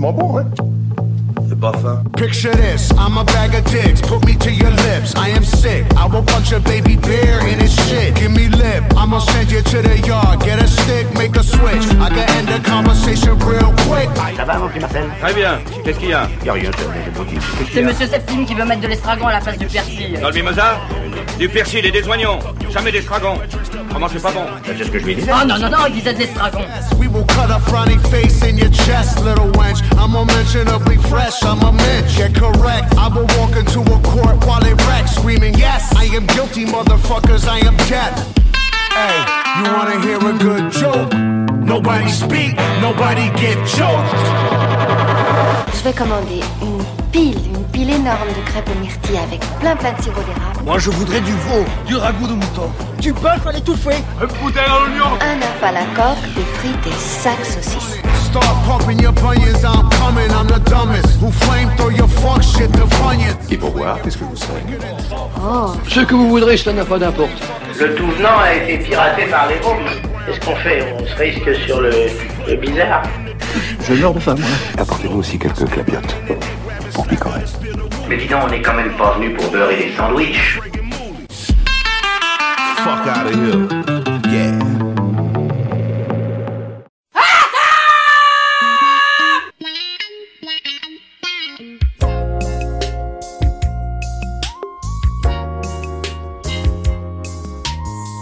crissement bon, hein. C'est pas fin. Picture this, I'm a bag of dicks, put me to your lips. I am sick, I will punch a baby bear in his shit. Give me lip, I'ma send you to the yard. Get a stick, make a switch. I can end the conversation real quick. Ça va, mon petit Marcel Très bien. Qu'est-ce qu'il y a Y'a rien, C'est Monsieur Septime qui veut mettre de l'estragon à la place du persil. Dans le mimosa Du persil et des oignons. Jamais d'estragon. Comment c'est pas bon C'est ce que je lui disais. Oh non, non, non, il disait de l'estragon. We will cut a frowny face in your chest, little wench. I'm unmentionably fresh, I'm a mensch. Get correct, I will walk into a court while it wrecks, screaming, Yes, I am guilty, motherfuckers, I am death. Hey, you wanna hear a good joke? Nobody speak, nobody get choked. Je vais commander une pile, une pile énorme de crêpes aux myrtilles avec plein plein de sirop d'érable. Moi, je voudrais du veau, du ragoût de mouton, du bœuf à l'étouffée. Un œuf à la coque, des frites et sacs saucisses. Start pumping your bunions, I'm coming, I'm the dumbest. Who flame throw your fuck shit to funyuns. Et pour boire, qu'est-ce que vous savez? Oh, Ce que vous voudrez, cela n'a pas d'importance. Le tout venant a été piraté par les Roms. Qu'est-ce qu'on fait? On se risque sur le, le bizarre. Je meurs de faim, moi. Apportez-nous aussi quelques clapiotes. Pour picorer. Mais dis donc, on n'est quand même pas venu pour beurrer des sandwichs. Fuck out of here. Yeah.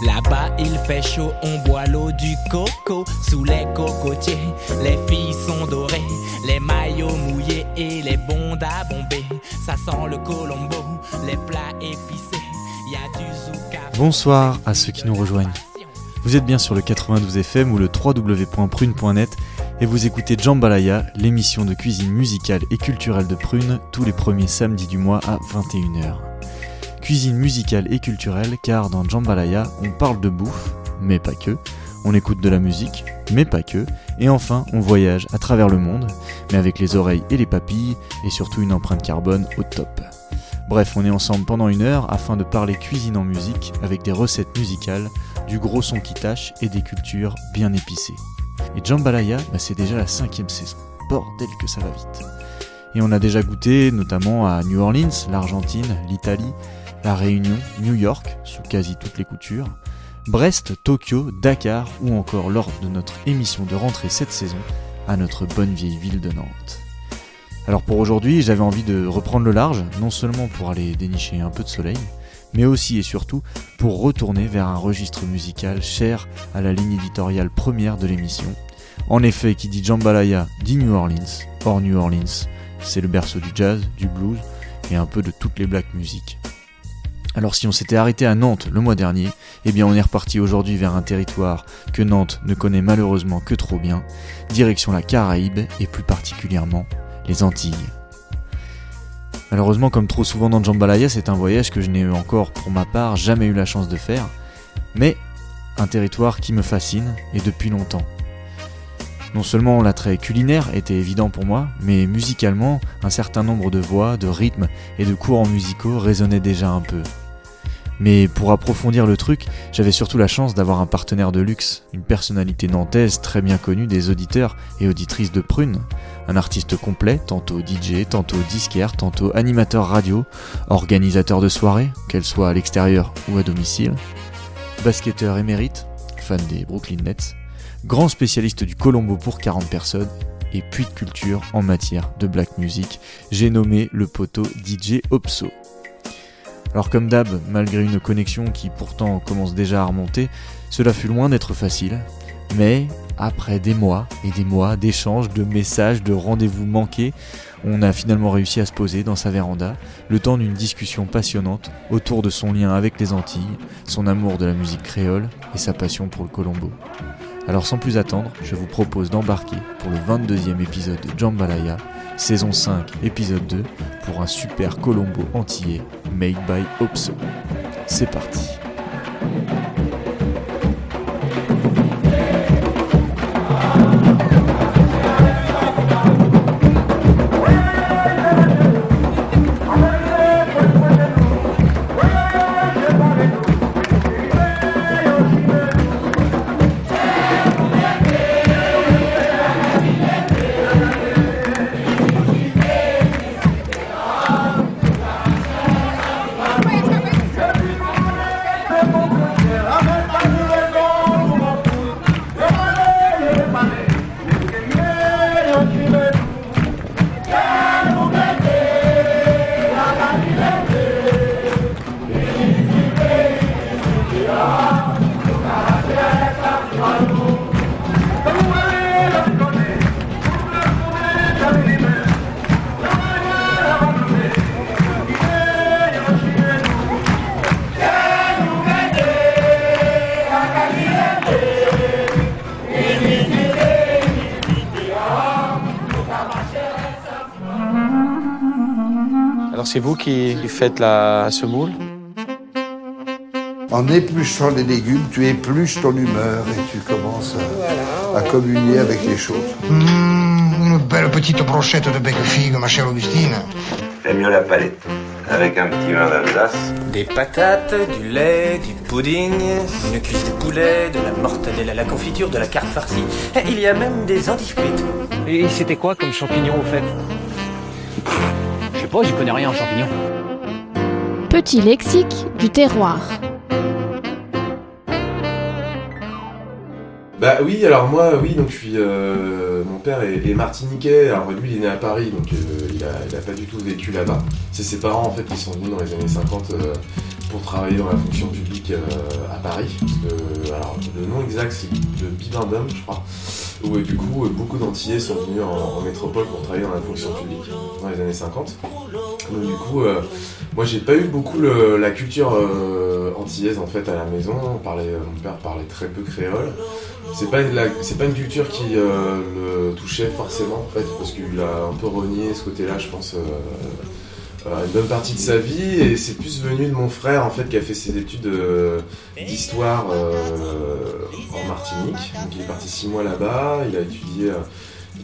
Là-bas il fait chaud, on boit l'eau du coco sous les cocotiers. Les filles Bonsoir à ceux qui nous rejoignent. Vous êtes bien sur le 92 FM ou le www.prune.net et vous écoutez Jambalaya, l'émission de cuisine musicale et culturelle de Prune, tous les premiers samedis du mois à 21h. Cuisine musicale et culturelle car dans Jambalaya, on parle de bouffe, mais pas que, on écoute de la musique, mais pas que, et enfin, on voyage à travers le monde, mais avec les oreilles et les papilles, et surtout une empreinte carbone au top. Bref, on est ensemble pendant une heure afin de parler cuisine en musique avec des recettes musicales, du gros son qui tâche et des cultures bien épicées. Et Jambalaya, bah, c'est déjà la cinquième saison. Bordel que ça va vite. Et on a déjà goûté notamment à New Orleans, l'Argentine, l'Italie, la Réunion, New York, sous quasi toutes les coutures, Brest, Tokyo, Dakar ou encore lors de notre émission de rentrée cette saison à notre bonne vieille ville de Nantes. Alors pour aujourd'hui, j'avais envie de reprendre le large, non seulement pour aller dénicher un peu de soleil, mais aussi et surtout pour retourner vers un registre musical cher à la ligne éditoriale première de l'émission. En effet, qui dit Jambalaya dit New Orleans. Or New Orleans, c'est le berceau du jazz, du blues et un peu de toutes les black music. Alors si on s'était arrêté à Nantes le mois dernier, eh bien on est reparti aujourd'hui vers un territoire que Nantes ne connaît malheureusement que trop bien, direction la Caraïbe et plus particulièrement les Antilles. Malheureusement, comme trop souvent dans Jambalaya, c'est un voyage que je n'ai encore pour ma part jamais eu la chance de faire, mais un territoire qui me fascine et depuis longtemps. Non seulement l'attrait culinaire était évident pour moi, mais musicalement, un certain nombre de voix, de rythmes et de courants musicaux résonnaient déjà un peu. Mais pour approfondir le truc, j'avais surtout la chance d'avoir un partenaire de luxe, une personnalité nantaise très bien connue des auditeurs et auditrices de Prune, un artiste complet, tantôt DJ, tantôt disquaire, tantôt animateur radio, organisateur de soirées, qu'elles soient à l'extérieur ou à domicile, basketteur émérite, fan des Brooklyn Nets, grand spécialiste du Colombo pour 40 personnes et puits de culture en matière de black music, j'ai nommé le poteau DJ Opso. Alors comme d'hab, malgré une connexion qui pourtant commence déjà à remonter, cela fut loin d'être facile, mais après des mois et des mois d'échanges, de messages, de rendez-vous manqués, on a finalement réussi à se poser dans sa véranda, le temps d'une discussion passionnante autour de son lien avec les Antilles, son amour de la musique créole et sa passion pour le Colombo. Alors sans plus attendre, je vous propose d'embarquer pour le 22e épisode de Jambalaya, saison 5, épisode 2, pour un super Colombo antillais made by Opso. C'est parti. C'est vous qui faites la semoule En épluchant les légumes, tu épluches ton humeur et tu commences à, à communier avec les choses. Mmh, une belle petite brochette de bec figue, ma chère Augustine. J'aime mieux la palette, avec un petit vin d'Alsace. Des patates, du lait, du pudding, une cuisse de poulet, de la mortadelle à la confiture, de la carte farcie. Et il y a même des antifrites. Et c'était quoi comme champignon au fait? Pas, j'y connais rien en champignons. Petit lexique du terroir. Bah oui, alors moi, oui, donc je suis. euh, mon père est, est martiniquais, alors lui il est né à Paris, donc euh, il, a, il a pas du tout vécu là-bas. C'est ses parents en fait qui sont venus dans les années 50 euh, pour travailler dans la fonction publique euh, à Paris. Parce que, alors le nom exact c'est de Bibendum, je crois. Où du coup euh, beaucoup d'Antillais sont venus en, métropole pour travailler dans la fonction publique dans les années 50. Donc du coup, euh, moi j'ai pas eu beaucoup la culture euh, antillaise en fait à la maison. On parlait, mon père parlait très peu créole. C'est pas, pas une culture qui le touchait forcément en fait, parce qu'il a un peu renié ce côté-là, je pense, une bonne partie de sa vie. Et c'est plus venu de mon frère en fait qui a fait ses études euh, d'histoire euh, en Martinique. Donc il est parti six mois là-bas. Il a étudié. euh,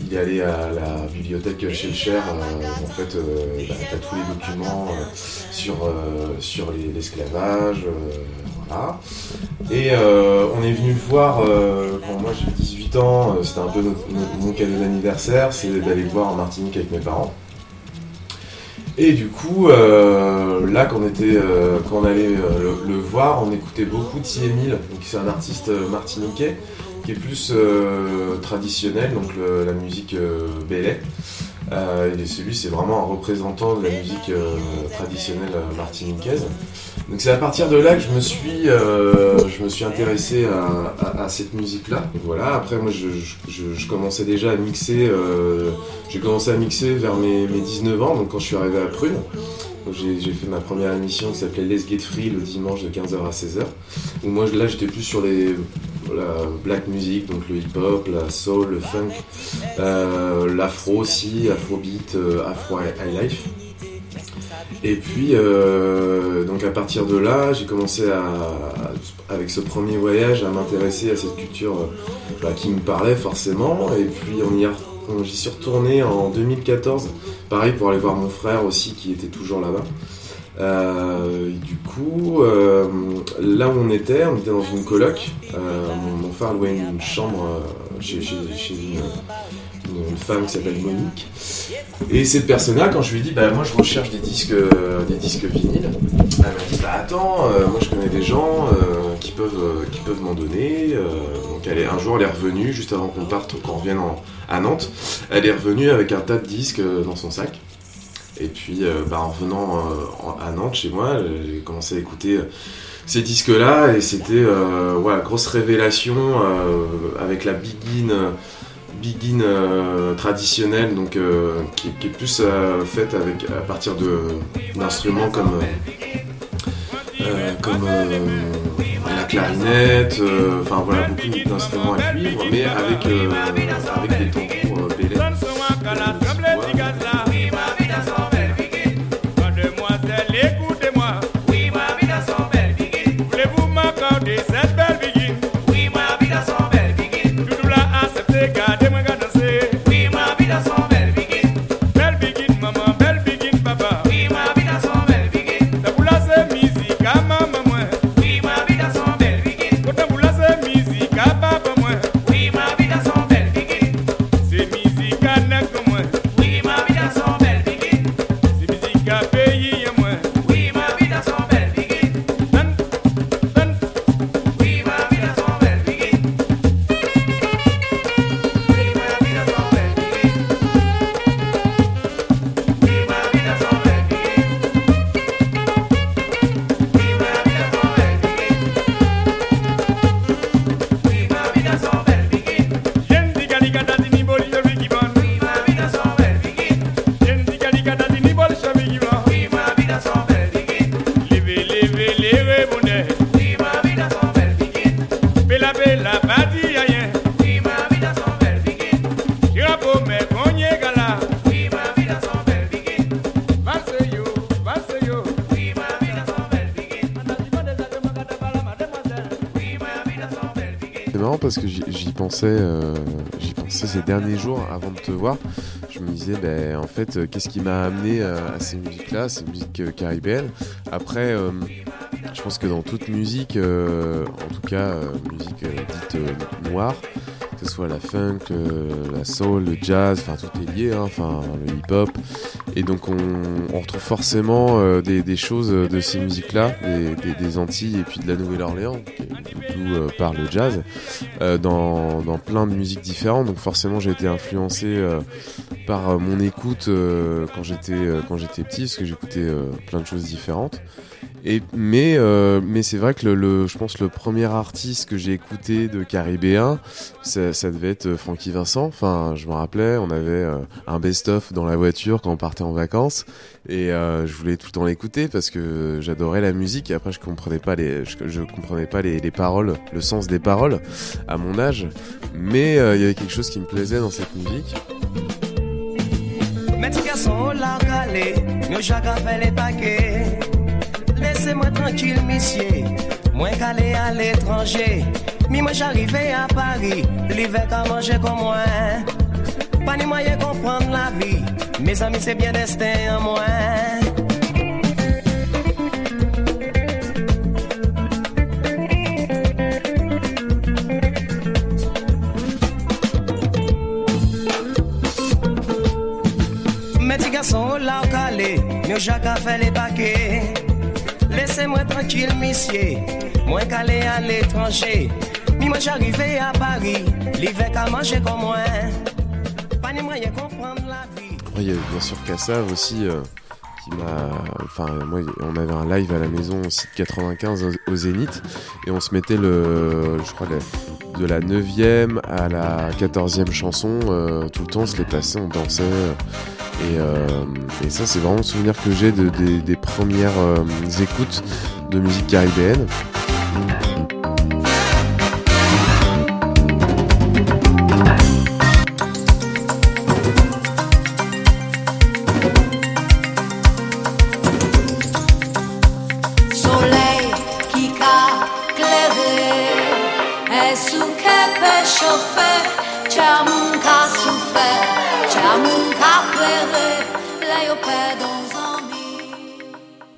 il est allé à la bibliothèque chez le Cher, euh, en fait, euh, bah, t'as tous les documents euh, sur, euh, sur les- l'esclavage, euh, voilà. Et euh, on est venu voir euh, quand moi j'ai 18 ans, euh, c'était un peu mon cadeau d'anniversaire, c'est d'aller le voir en Martinique avec mes parents. Et du coup, euh, là, quand on, euh, allait euh, le, voir, on écoutait beaucoup Emile, donc c'est un artiste martiniquais qui est plus traditionnel, donc la musique belay. Et celui, c'est vraiment un représentant de la musique traditionnelle martiniquaise. Donc c'est à partir de là que je me suis, euh, je me suis intéressé à, cette musique-là. Voilà. Après, moi, je, je- commençais déjà à mixer. euh, j'ai commencé à mixer vers mes, mes 19 ans, donc quand je suis arrivé à Prune. J'ai fait ma première émission qui s'appelait Let's Get Free le dimanche de 15h à 16h. Où moi, là, j'étais plus sur les la black music, donc le hip-hop, la soul, le funk, euh, l'afro aussi, afrobeat, afro high life. Et puis, euh, donc à partir de là, j'ai commencé avec ce premier voyage, à m'intéresser à cette culture euh, bah, qui me parlait forcément. Et puis, on y a- j'y suis retourné en 2014, pareil pour aller voir mon frère aussi qui était toujours là-bas. Euh, du coup, là où on était, on était dans une coloc. Mon, frère louait une chambre chez- chez une, une- femme qui s'appelle Monique. Et cette personne-là, quand je lui ai dit, bah moi je recherche des disques, euh, des disques vinyles, elle m'a dit, bah attends, euh, moi je connais des gens euh, qui peuvent, euh, qui peuvent m'en donner. Donc elle est, un jour elle est revenue, juste avant qu'on parte, qu'on revienne en- à Nantes, elle est revenue avec un tas de disques dans son sac. Et puis, bah, en revenant en- à Nantes, chez moi, j'ai commencé à écouter ces disques-là et c'était euh, ouais, grosse révélation avec la Begin, euh, Begin euh, traditionnelle, donc euh, qui, est plus euh, faite avec à partir de d'instruments comme euh, comme la clarinette, enfin voilà beaucoup d'instruments à cuivre, mais avec avec des tambours pensais, euh, j'y pensais ces derniers jours avant de te voir. Je me disais, ben, en fait, euh, qu'est-ce qui m'a amené euh, à ces musiques-là, ces musiques euh, caribéennes? Après, je pense que dans toute musique, en tout cas musique dite noire, que ce soit la funk, la soul, le jazz, enfin tout est lié, hein, enfin le hip-hop. Et donc on, retrouve forcément des, choses de ces musiques-là, des, Antilles et puis de la Nouvelle-Orléans, euh, part le jazz, euh, dans, plein de musiques différentes. Donc forcément j'ai été influencé euh, par mon écoute quand j'étais petit, parce que j'écoutais plein de choses différentes. Et mais euh, mais c'est vrai que le, le- je pense le premier artiste que j'ai écouté de caribéen, ça, ça devait être euh, Francky Vincent. Enfin, je me rappelais, on avait euh, un best-of dans la voiture quand on partait en vacances, et euh, je voulais tout le temps l'écouter parce que j'adorais la musique. Et après, je comprenais pas les, je, comprenais pas les, les paroles, le sens des paroles à mon âge, mais euh, il y avait quelque chose qui me plaisait dans cette musique. Laissez-moi tranquille, monsieur. Moi calé à l'étranger. Mi moi j'arrivais à Paris, l'hiver qu'à manger comme moi. Pas ni moyen comprendre la vie. Mes amis, c'est bien destin en moi. Mes petits garçons là calé, nous chacun fait les paquets. Laissez-moi tranquille, monsieur. Moi calé à l'étranger. Mi moi j'arrivais à Paris, l'hiver qu'à manger comme moi. Pas ni moyen comprendre la vie. A bien sûr Kassav aussi euh, qui m'a. Enfin, moi, on avait un live à la maison aussi de 95 au, Zénith et on se mettait le. Je crois le- de la 9ème à la 14ème chanson, euh, tout le temps on se les passait, on dansait. et, euh, et ça, c'est vraiment le souvenir que j'ai de, des, des euh, écoutes de musique caribéenne.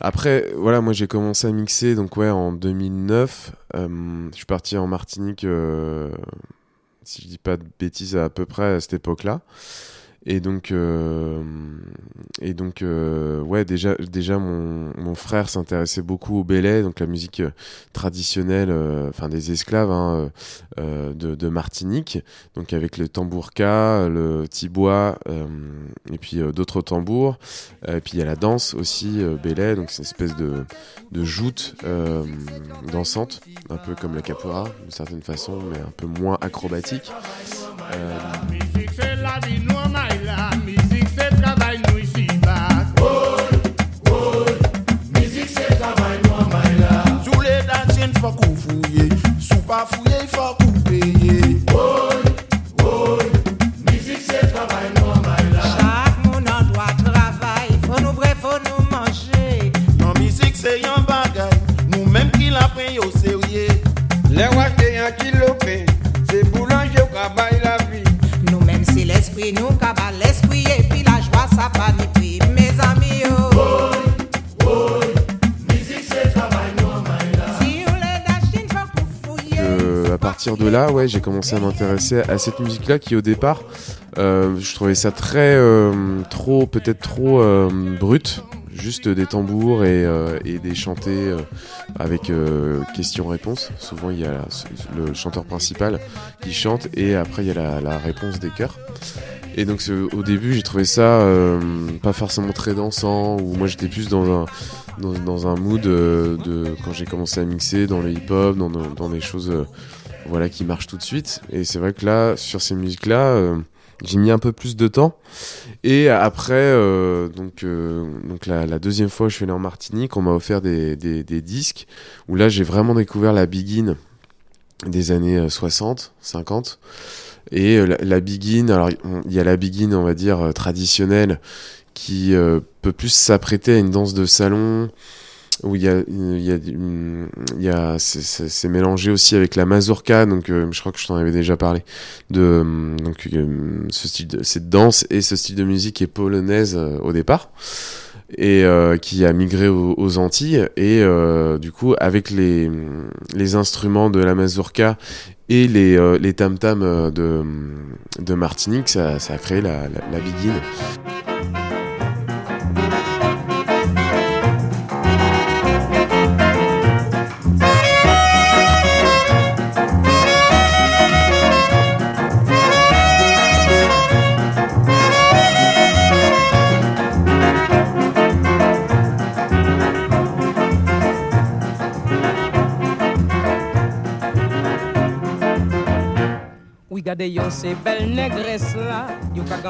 Après, voilà, moi j'ai commencé à mixer donc ouais en 2009. Euh, je suis parti en Martinique, euh, si je dis pas de bêtises, à peu près à cette époque-là. Et donc, euh, et donc, euh, ouais, déjà, déjà mon, mon frère s'intéressait beaucoup au belay, donc la musique euh, traditionnelle, enfin des esclaves hein, de, Martinique, donc avec le tambourka, le tibois, et puis d'autres tambours. Et puis il y a la danse aussi, belay, donc c'est une espèce de, de joute dansante, un peu comme la capoeira d'une certaine façon, mais un peu moins acrobatique. Dancing, faut ouais, j'ai commencé à m'intéresser à cette musique-là qui, au départ, euh, je trouvais ça très, euh, trop, peut-être trop euh, brut. Juste des tambours et, des chantés avec question-réponse. Souvent, il y a le chanteur principal qui chante et après, il y a la, réponse des chœurs. Et donc, au début, j'ai trouvé ça pas forcément très dansant, ou moi j'étais plus dans un, dans, un mood de quand j'ai commencé à mixer dans le hip-hop, dans, dans, des choses voilà, qui marchent tout de suite. Et c'est vrai que là, sur ces musiques-là, euh, j'ai mis un peu plus de temps. Et après, euh, donc, euh, donc la, deuxième fois je suis allé en Martinique, on m'a offert des, des, disques où là, j'ai vraiment découvert la Begin des années euh, 60, 50. Et la, la Begin, alors il y a la Begin, on va dire, traditionnelle, qui peut plus s'apprêter à une danse de salon, où il y a, y y a c'est- mélangé aussi avec la mazurka, donc euh, je crois que je t'en avais déjà parlé, de donc euh, ce style, de, cette danse et ce style de musique est polonaise euh, au départ et qui a migré aux, Antilles et du coup avec les les instruments de la mazurka et les les tam tam de de Martinique, ça, ça a créé la la, la biguine.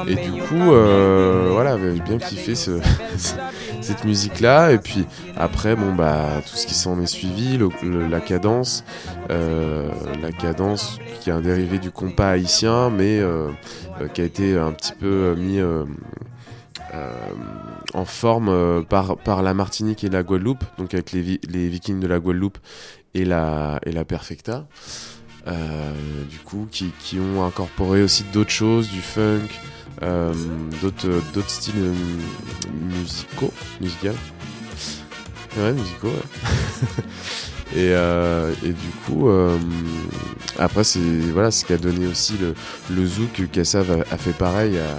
Et du coup, euh, voilà, j'ai bien kiffé ce, cette musique-là. Et puis après, bon bah tout ce qui s'en est suivi, le- le- la cadence, euh, la cadence qui est un dérivé du compas haïtien, mais euh, euh, qui a été un petit peu mis euh, en forme euh, par par la Martinique et la Guadeloupe, donc avec les, vi- les Vikings de la Guadeloupe et la et la Perfecta. Euh, du coup, qui, ont incorporé aussi d'autres choses, du funk, euh, d'autres euh, d'autres styles musicaux, musicaux. Ouais, musicaux, et, du coup, après, c'est voilà, ce qui a donné aussi le, le zouk. Kassav a, a fait pareil. à-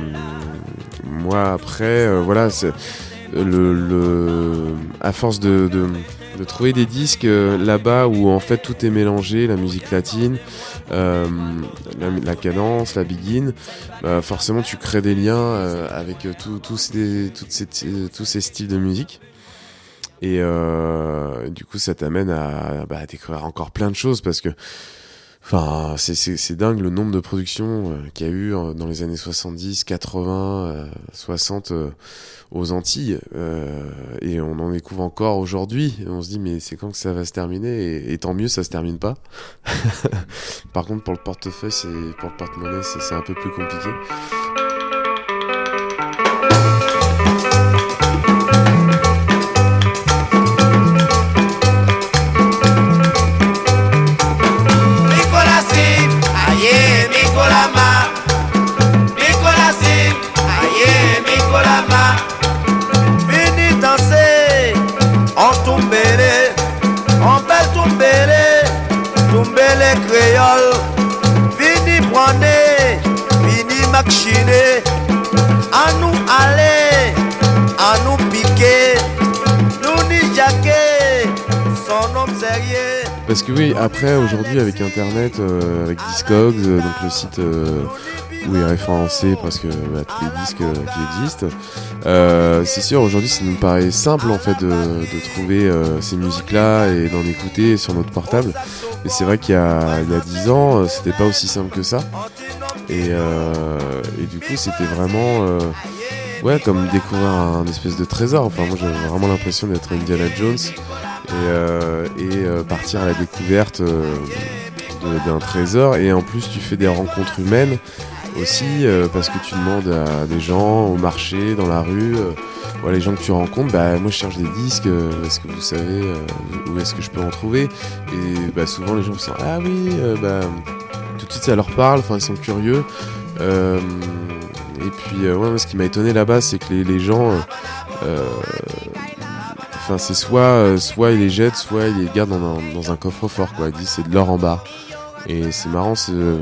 moi après, euh, voilà, le, le- à force de, de, trouver des disques euh, là-bas où en fait tout est mélangé, la musique latine, euh, la, cadence, la biguine, bah, forcément tu crées des liens avec tout- tous ces, toutes ces, tous ces styles de musique. Et du coup, ça t'amène bah, à découvrir encore plein de choses parce que Enfin, c'est- c'est dingue le nombre de productions euh, qu'il y a eu euh, dans les années 70, 80, euh, 60 euh, aux Antilles. euh, et on en découvre encore aujourd'hui. On se dit, mais c'est quand que ça va se terminer? Et, et tant mieux, ça se termine pas. Par contre, pour le portefeuille, c'est pour le porte-monnaie, c'est un peu plus compliqué. Parce que oui, après, aujourd'hui, avec Internet, euh, avec Discogs, euh, donc le site euh, où est référencé presque bah, tous les disques qui existent, c'est sûr, aujourd'hui, ça nous paraît simple, en fait, de, trouver ces musiques-là et d'en écouter sur notre portable. Mais c'est vrai qu'il y a, il y a 10 ans, c'était pas aussi simple que ça. Et, du coup, c'était vraiment... Ouais, comme découvrir un espèce de trésor. Enfin, moi, j'avais vraiment l'impression d'être Indiana Jones et, euh, euh, partir à la découverte euh, d'un trésor. Et en plus, tu fais des rencontres humaines aussi parce que tu demandes à des gens au marché, dans la rue. euh, les gens que tu rencontres, bah moi je cherche des disques, est-ce que vous savez où est-ce que je peux en trouver? Et bah souvent les gens sont ah oui, bah tout de suite ça leur parle, enfin ils sont curieux. Et puis ce qui m'a étonné là-bas, c'est que les, gens, c'est soit euh, soit ils les jettent, soit ils les gardent dans un, coffre-fort quoi. Ils disent c'est de l'or en barre. Et c'est marrant ce,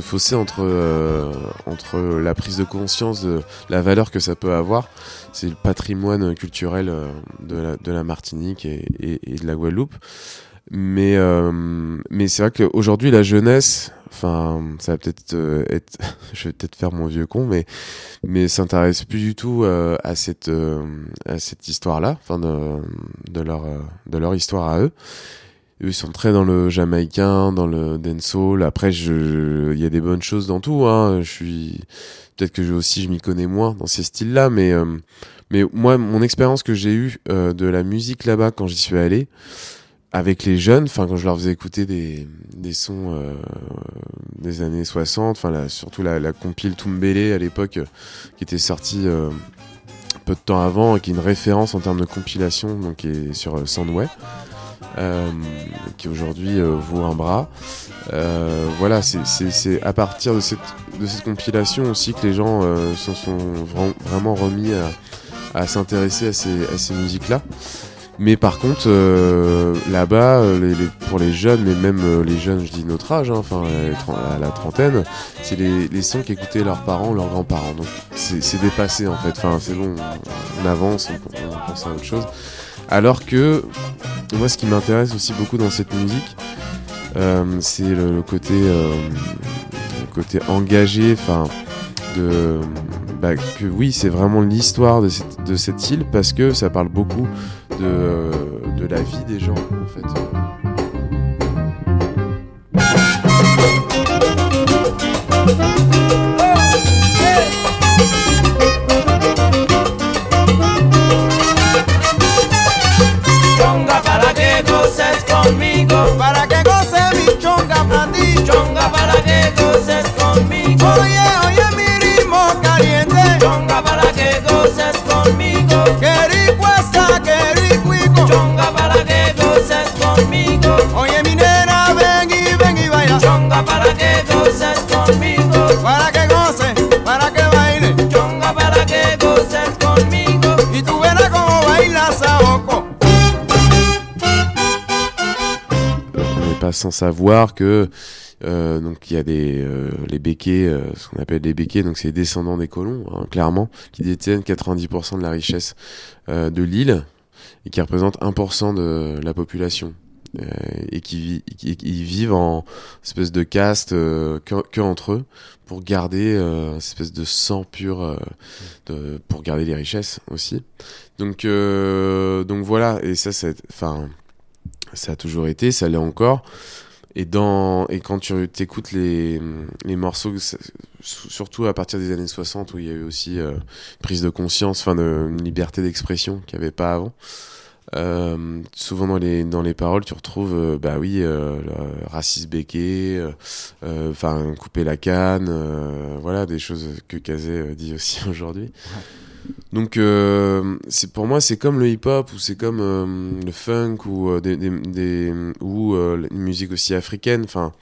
fossé entre, euh, entre la prise de conscience de la valeur que ça peut avoir. C'est le patrimoine culturel euh, de la, Martinique et de la Guadeloupe. Mais, euh, mais c'est vrai qu'aujourd'hui, la jeunesse, enfin, ça va peut-être euh, être, je vais peut-être faire mon vieux con, mais, mais s'intéresse plus du tout euh, à cette, euh, à cette histoire-là, enfin, de, leur, de leur histoire à eux. Ils sont très dans le jamaïcain, dans le dancehall. Après, je, il y a des bonnes choses dans tout, hein. Je suis, peut-être que je aussi, je m'y connais moins dans ces styles-là, mais, mais moi, mon expérience que j'ai eue de la musique là-bas quand j'y suis allé, avec les jeunes, enfin quand je leur faisais écouter des, des sons euh, des années 60, enfin surtout la, la compile à l'époque euh, qui était sortie euh, peu de temps avant et qui est une référence en termes de compilation, donc sur euh, Soundway, euh, qui aujourd'hui vaut un bras. Voilà, c'est- à partir de cette, de cette compilation aussi que les gens s'en sont vra- vraiment remis à, à s'intéresser à ces, à ces musiques-là. Mais par contre, euh, là-bas, euh, pour les jeunes, mais même euh, les jeunes, je dis notre âge, hein, enfin à la trentaine, c'est les, les sons qu'écoutaient leurs parents, leurs grands-parents. Donc c'est dépassé en fait. Enfin, c'est bon, on, avance, on, pense à autre chose. Alors que moi, ce qui m'intéresse aussi beaucoup dans cette musique, c'est le, côté, le côté engagé, enfin, de, bah, que oui, c'est vraiment l'histoire de cette, de cette île parce que ça parle beaucoup de, euh, de la vie des gens, en fait. Chonga para que goces conmigo, para que goce mi chonga para ti. Chonga para sans savoir que euh, donc il y a des euh, les béquets, euh, ce qu'on appelle les béquets, donc c'est les descendants des colons, hein, clairement, qui détiennent 90% de la richesse de l'île et qui représentent 1% de la population. Et qui, vi- qui- qui vivent en espèce de caste que, entre eux pour garder espèce de sang pur pour garder les richesses aussi donc donc voilà et ça c'est enfin ça a toujours été, ça l'est encore. Et, dans, et quand tu écoutes les, morceaux, surtout à partir des années 60, où il y a eu aussi euh, prise de conscience, enfin de, une liberté d'expression qu'il n'y avait pas avant, euh, souvent dans les, paroles, tu retrouves, euh, bah oui, euh, euh, euh, enfin couper la canne, voilà, des choses que Kazé dit aussi aujourd'hui. Donc euh, pour moi c'est comme le hip-hop ou c'est comme euh, le funk ou euh, des, ou une musique aussi africaine. Enfin,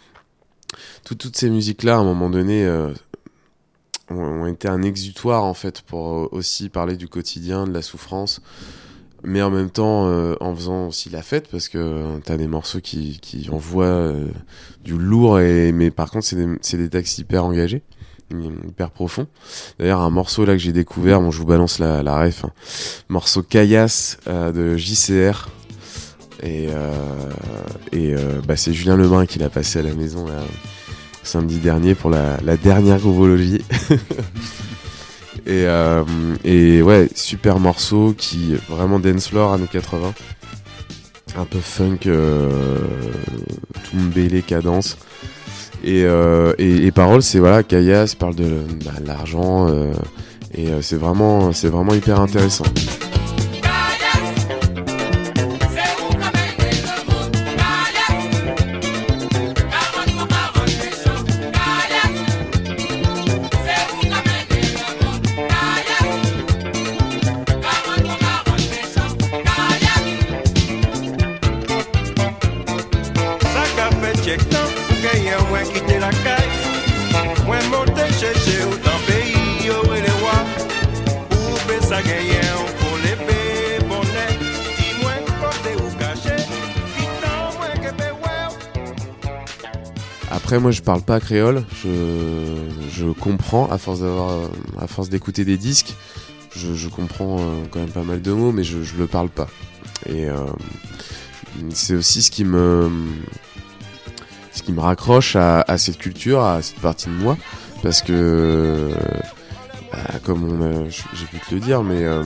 tout- toutes ces musiques là à un moment donné ont, été un exutoire en fait pour aussi parler du quotidien, de la souffrance, mais en même temps en faisant aussi la fête parce que t'as des morceaux qui, qui envoient du lourd et mais par contre c'est des, c'est des textes hyper engagés hyper profond. D'ailleurs, un morceau là que j'ai découvert, bon, je vous balance la, ref, hein. morceau Caillasse euh, de JCR. Et, euh, euh, bah, c'est Julien Lebrun qui l'a passé à la maison samedi dernier pour la, dernière groovologie. et, euh, et ouais, super morceau qui vraiment dance floor années 80. Un peu funk, euh, tumbele cadence. Et, euh, et les paroles, c'est voilà, Kayas parle de bah, l'argent euh, et euh, c'est vraiment, c'est vraiment hyper intéressant. Après, moi, je parle pas créole. Je, je comprends à force d'avoir, à force d'écouter des disques. Je, je comprends euh, quand même pas mal de mots, mais je, je le parle pas. Et euh, c'est aussi ce qui me ce qui me raccroche à, cette culture, à cette partie de moi, parce que bah, comme j'ai pu te le dire, mais euh,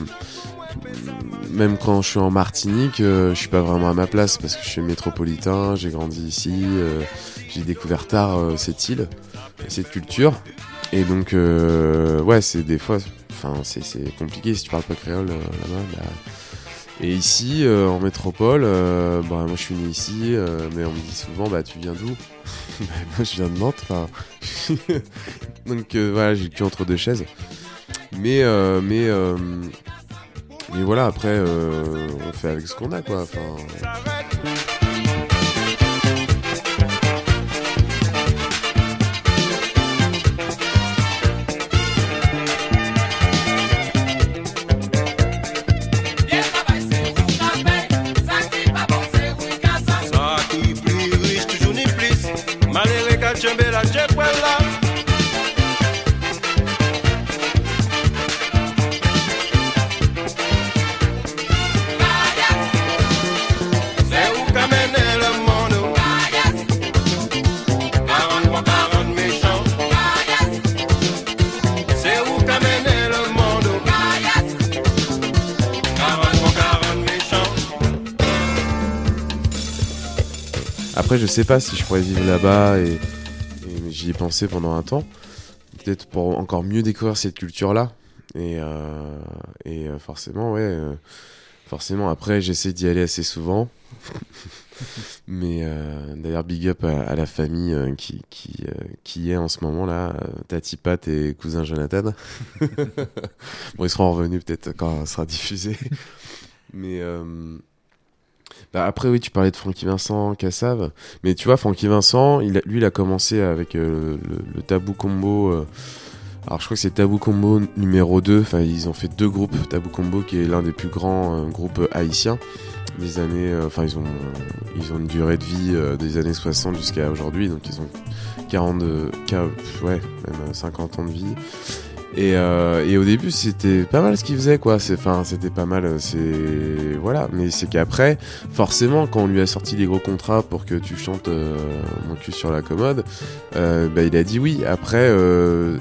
même quand je suis en Martinique, euh, je suis pas vraiment à ma place parce que je suis métropolitain, j'ai grandi ici, euh, j'ai découvert tard euh, cette île, cette culture, et donc ouais, c'est des fois, enfin c'est compliqué si tu parles pas créole là-bas. Et ici, en métropole, bah, moi je suis né ici, mais on me dit souvent, bah tu viens d'où? Bah, Moi je viens de Nantes. Donc voilà, j'ai le cul entre deux chaises. Mais, mais, mais voilà, après, on fait avec ce qu'on a, quoi. Enfin. Après, je sais pas si je pourrais vivre là-bas et, j'y ai pensé pendant un temps. Peut-être pour encore mieux découvrir cette culture-là. Et, euh, et euh, forcément, ouais. Euh, forcément, après, j'essaie d'y aller assez souvent. Mais d'ailleurs, big up à, la famille qui, qui, qui est en ce moment-là, Tati Pat et cousin Jonathan. bon, ils seront revenus peut-être quand ça sera diffusé. Mais bah après, oui, tu parlais de Francky Vincent, Cassav. Mais tu vois, Francky Vincent, il lui, il a commencé avec le, le, Tabou Combo. alors, je crois que c'est Tabou Combo numéro 2. Enfin, ils ont fait deux groupes. Tabou Combo, qui est l'un des plus grands groupes haïtiens des années, enfin ils ont ils ont une durée de vie des années 60 jusqu'à aujourd'hui, donc ils ont 40, ouais, même 50 ans de vie. Et, euh, et au début c'était pas mal ce qu'ils faisaient quoi, enfin c'était pas mal, c'est voilà, mais c'est qu'après forcément quand on lui a sorti des gros contrats pour que tu chantes euh, mon cul sur la commode, euh, bah, il a dit oui. Après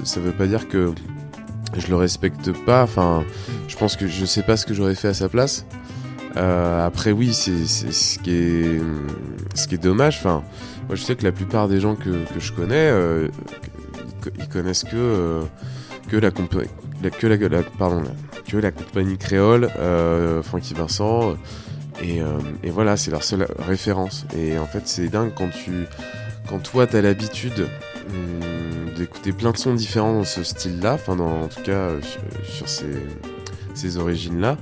ça veut pas dire que je le respecte pas, enfin je pense que je sais pas ce que j'aurais fait à sa place. Euh, après, oui, c'est ce qui est ce qui est dommage. Enfin, moi, je sais que la plupart des gens que, que je connais, euh, ils connaissent que euh, que la compagnie créole, euh, Vincent, et, euh, et voilà, c'est leur seule référence. Et en fait, c'est dingue quand tu quand toi t'as l'habitude hum, d'écouter plein de sons différents dans ce style-là, enfin, en tout cas sur, sur ces ces origines-là,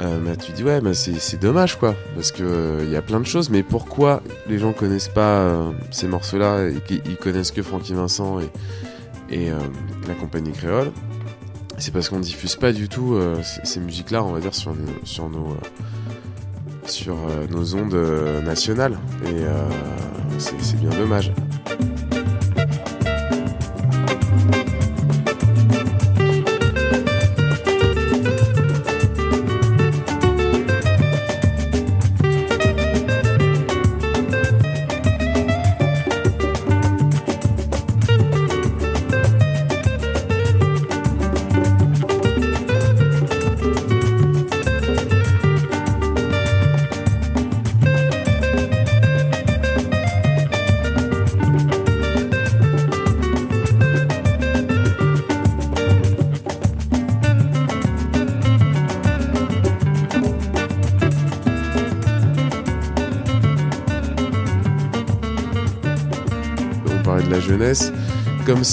euh, bah, tu dis ouais, bah, c'est dommage quoi, parce que il euh, y a plein de choses, mais pourquoi les gens connaissent pas euh, ces morceaux-là et qu'ils connaissent que Francky Vincent et, et la compagnie créole C'est parce qu'on diffuse pas du tout ces, musiques-là, on va dire sur nos, sur nos sur nos ondes nationales, et c'est bien dommage.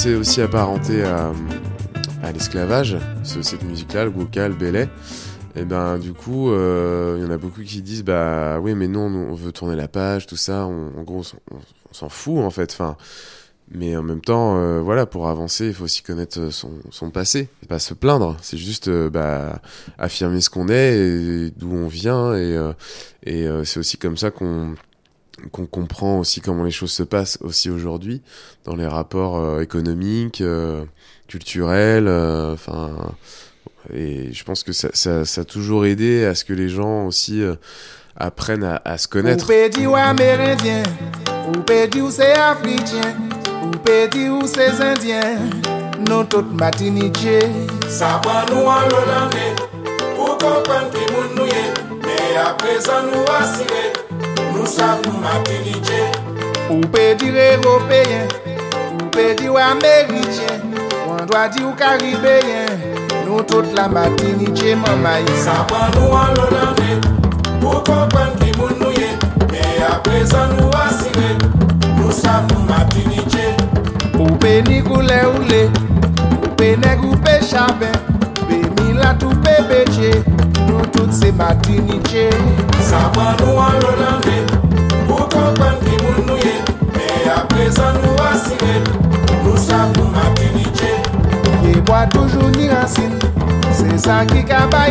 C'est aussi apparenté à, l'esclavage, cette musique-là, le Gouka, le Belay, et ben du coup, il euh, y en a beaucoup qui disent bah oui mais non, on veut tourner la page, tout ça, en gros on, s'en fout en fait, enfin. Mais en même temps, euh, voilà, pour avancer, il faut aussi connaître son, son passé, pas se plaindre. C'est juste euh, bah, affirmer ce qu'on est, et d'où on vient, et c'est aussi comme ça qu'on qu'on comprend aussi comment les choses se passent aussi aujourd'hui dans les rapports euh, économiques, euh, culturels, euh, enfin et je pense que ça, ça, ça, a toujours aidé à ce que les gens aussi apprennent à, à se connaître. Ou Moussa pou matilije Ou pe dire Europeyen Ou pe dire Amerikyen Wan dwa di ou Karibeyen Nou tout la matilije mamaye Sa pan nou an lolande Pou kompren ki moun nou ye Me apresan nou asire Moussa pou matilije Ou pe ni goule oule Ou pe neg ou pe chaben Be mi la tou pe beje Nou tout se matilije Sa pan nou an lolande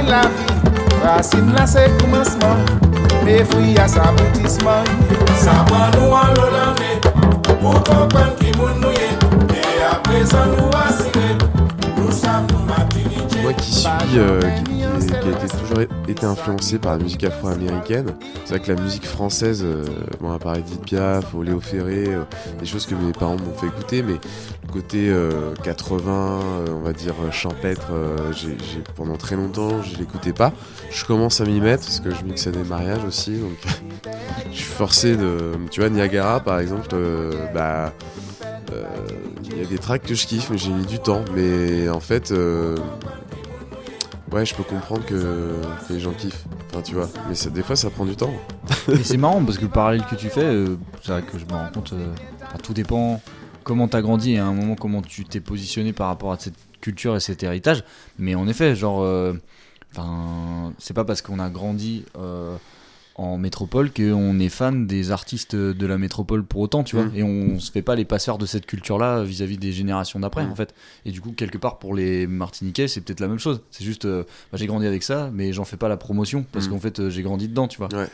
la vie. Là c'est commencement, mais fruit à sa. Ça prend nous en pour comprendre qui nous à. Moi qui suis, euh, été, influencé par la musique afro-américaine, c'est vrai que la musique française, euh, bon, à part Edith Piaf, Léo Ferré, euh, des choses que mes parents m'ont fait écouter, mais le côté euh, 80, euh, on va dire euh, champêtre, euh, j'ai, pendant très longtemps, je l'écoutais pas. Je commence à m'y mettre parce que je mixe des mariages aussi, donc je suis forcé de. Tu vois, Niagara par exemple, euh, bah. euh, Il y a des tracks que je kiffe, mais j'ai mis du temps. Mais en fait, euh, ouais, je peux comprendre que, les gens kiffent. Tu vois. Mais ça- des fois, ça prend du temps. Et c'est marrant parce que le parallèle que tu fais, euh, c'est vrai que je me rends compte, euh, tout dépend comment t'as grandi et à un moment comment tu t'es positionné par rapport à cette culture et cet héritage. Mais en effet, genre, euh, enfin, c'est pas parce qu'on a grandi en métropole qu'on est fan des artistes de la métropole pour autant, tu vois. Mm. Et on se fait pas les passeurs de cette culture-là vis-à-vis des générations d'après, Mm. en fait. Et du coup, quelque part, pour les Martiniquais, c'est peut-être la même chose. C'est juste, euh, bah, j'ai grandi avec ça, mais j'en fais pas la promotion parce Mm. qu'en fait, euh, j'ai grandi dedans, tu vois. Ouais.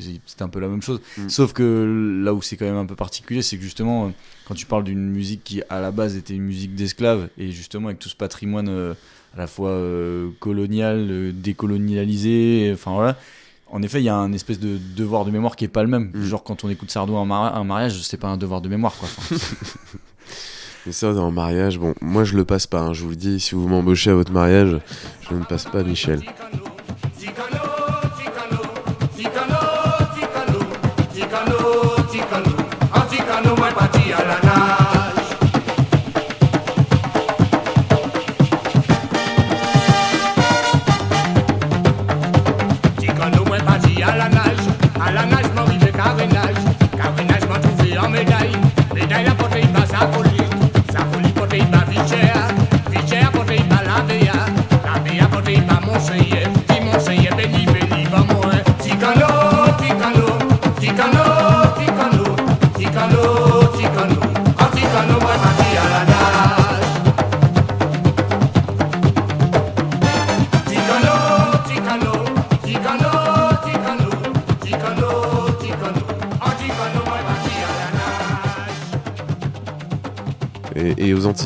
C'est- C'est un peu la même chose. Sauf que là où c'est quand même un peu particulier, c'est que justement, euh, quand tu parles d'une musique qui à la base était une musique d'esclaves, et justement avec tout ce patrimoine euh, à la fois colonial, décolonialisé, enfin voilà. En effet, il y a un espèce de devoir de mémoire qui est pas le même. Genre quand on écoute Sardou à un, mari- un mariage, c'est pas un devoir de mémoire quoi. Mais ça, dans le mariage, bon, moi je le passe pas. hein, je vous le dis, si vous m'embauchez à votre mariage, je ne passe pas Michel.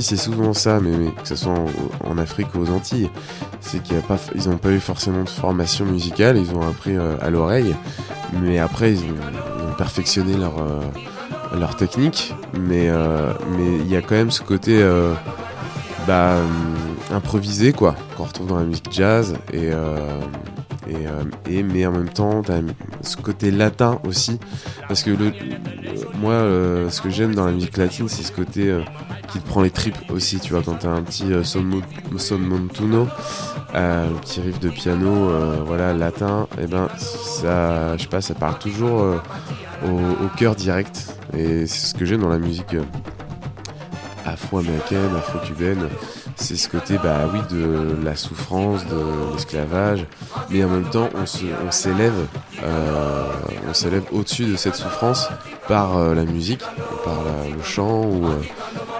C'est souvent ça, mais, que ce soit en, Afrique ou aux Antilles, c'est qu'ils n'ont pas eu forcément de formation musicale, ils ont appris euh, à l'oreille, mais après ils ont, perfectionné leur, euh, technique, mais euh, mais il y a quand même ce côté bah, improvisé quoi, qu'on retrouve dans la musique jazz, et, mais en même temps, t'as ce côté latin aussi, parce que le- moi, euh, ce que j'aime dans la musique latine, c'est ce côté euh, qui te prend les tripes aussi, tu vois, quand t'as un petit euh, son, mo- son montuno, un petit riff de piano, voilà, latin, et ben ça, je sais pas, ça part toujours au, au cœur direct, et c'est ce que j'aime dans la musique afro-américaine, afro-cubaine, c'est ce côté, bah oui, de la souffrance, de l'esclavage, mais en même temps, on s'élève, on s'élève au-dessus de cette souffrance par euh, la musique, par le chant ou euh,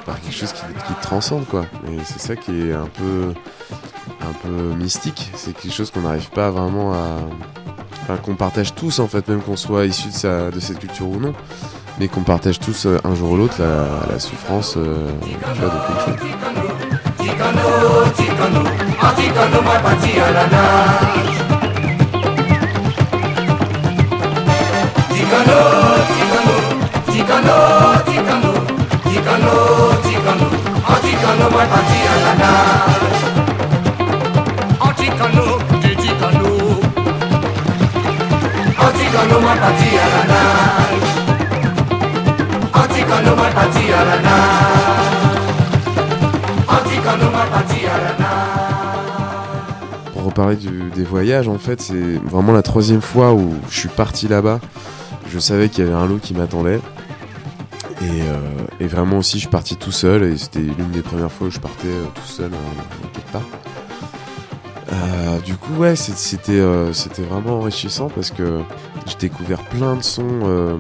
par quelque chose qui, transcende, quoi. Et c'est ça qui est un peu, un peu mystique. C'est quelque chose qu'on n'arrive pas vraiment à, enfin, qu'on partage tous en fait, même qu'on soit issu de, cette culture ou non, mais qu'on partage tous euh, un jour ou l'autre la, souffrance, euh, de quelque. Pour reparler des voyages, en fait, c'est vraiment la troisième fois où je suis parti là-bas. Je savais qu'il y avait un lot qui m'attendait. Et, vraiment aussi, je suis tout seul. Et c'était l'une des premières fois où je partais euh, tout seul euh, quelque part. Euh, du coup, ouais, c'était euh, c'était vraiment enrichissant parce que j'ai découvert plein de sons. euh,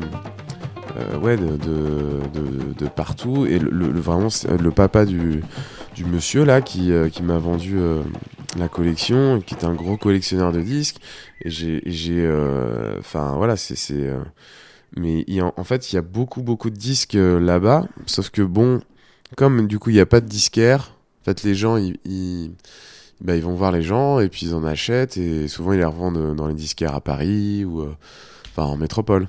euh, ouais, de, de, de- partout. Et le, le- vraiment, le papa du, du monsieur là qui, euh, qui m'a vendu la collection, qui est un gros collectionneur de disques. Et j'ai, enfin voilà, c'est, mais en fait, il y a beaucoup, beaucoup de disques euh, là-bas. Sauf que bon, comme du coup, il n'y a pas de disquaire, en fait, les gens, bah, ils vont voir les gens et puis ils en achètent et souvent ils les revendent dans les disquaires à Paris ou euh, en métropole.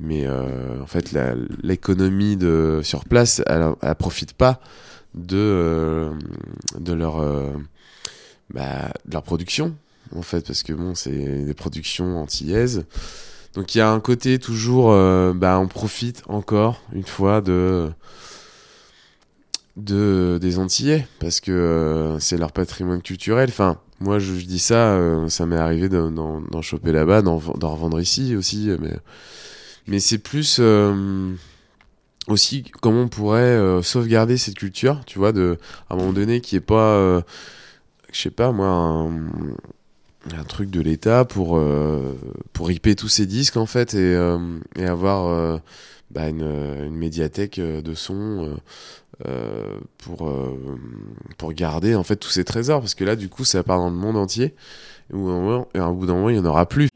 Mais euh, en fait, l'économie de sur place, elle, elle profite pas de euh, de leur euh, bah, de leur production en fait parce que bon, c'est des productions antillaises. Donc il y a un côté toujours, euh, bah, on profite encore une fois de de des Antillais parce que euh, c'est leur patrimoine culturel. Enfin, moi je, dis ça, euh, ça m'est arrivé d'en- choper là-bas, d'en revendre ici aussi, mais mais c'est plus aussi comment on pourrait sauvegarder cette culture, tu vois, de à un moment donné qui est pas, je sais pas moi. Un truc de l'État pour euh, pour ripper tous ces disques en fait et, euh, et avoir euh, bah, une, une médiathèque euh, de son euh, euh, pour euh, pour garder en fait tous ces trésors. Parce que là du coup ça part dans le monde entier. Et au bout d'un moment- il y en aura plus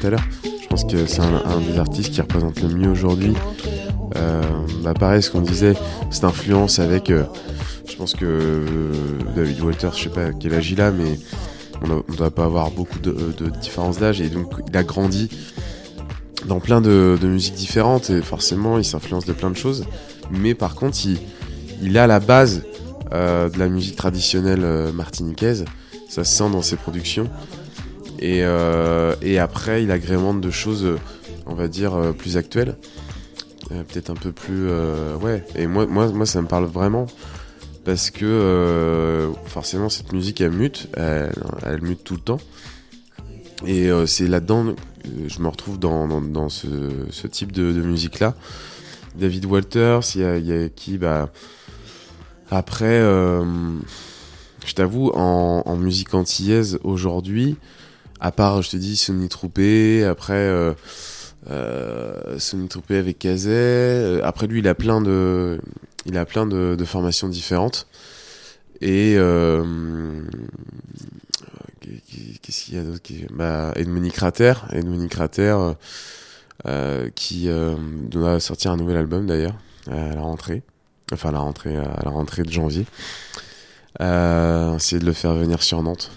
tout à l'heure. Je pense que c'est un, des artistes qui représente le mieux aujourd'hui. Euh, bah pareil, ce qu'on disait, cette influence avec. euh, je pense que euh, David Walters, je sais pas quel âge il a, mais on ne doit pas avoir beaucoup de, de différence d'âge et donc il a grandi dans plein de, musiques différentes et forcément il s'influence de plein de choses. Mais par contre, il, il a la base de la musique traditionnelle martiniquaise. Ça se sent dans ses productions. Et, euh, et après, il agrémente de choses, euh, on va dire, euh, plus actuelles. Peut-être un peu plus. ouais. Et moi, moi, moi, ça me parle vraiment. Parce que forcément, cette musique, elle mute. Elle, mute tout le temps. Et c'est là-dedans, je me retrouve dans, dans, ce, type de, musique-là. David Walters, il y a, qui bah, Après, je t'avoue, en musique antillaise aujourd'hui, à part, je te dis, Sonny Troupé, après euh, euh, Sonny Troupé avec Kazé, euh, après lui, il a plein de, il a plein de, de formations différentes. Et euh, qu'est-ce qu'il y a d'autre bah, Edmoni Crater, Crater euh, euh, qui doit sortir un nouvel album d'ailleurs à la rentrée, enfin à la rentrée, à la rentrée de janvier. Euh, essayer de le faire venir sur Nantes,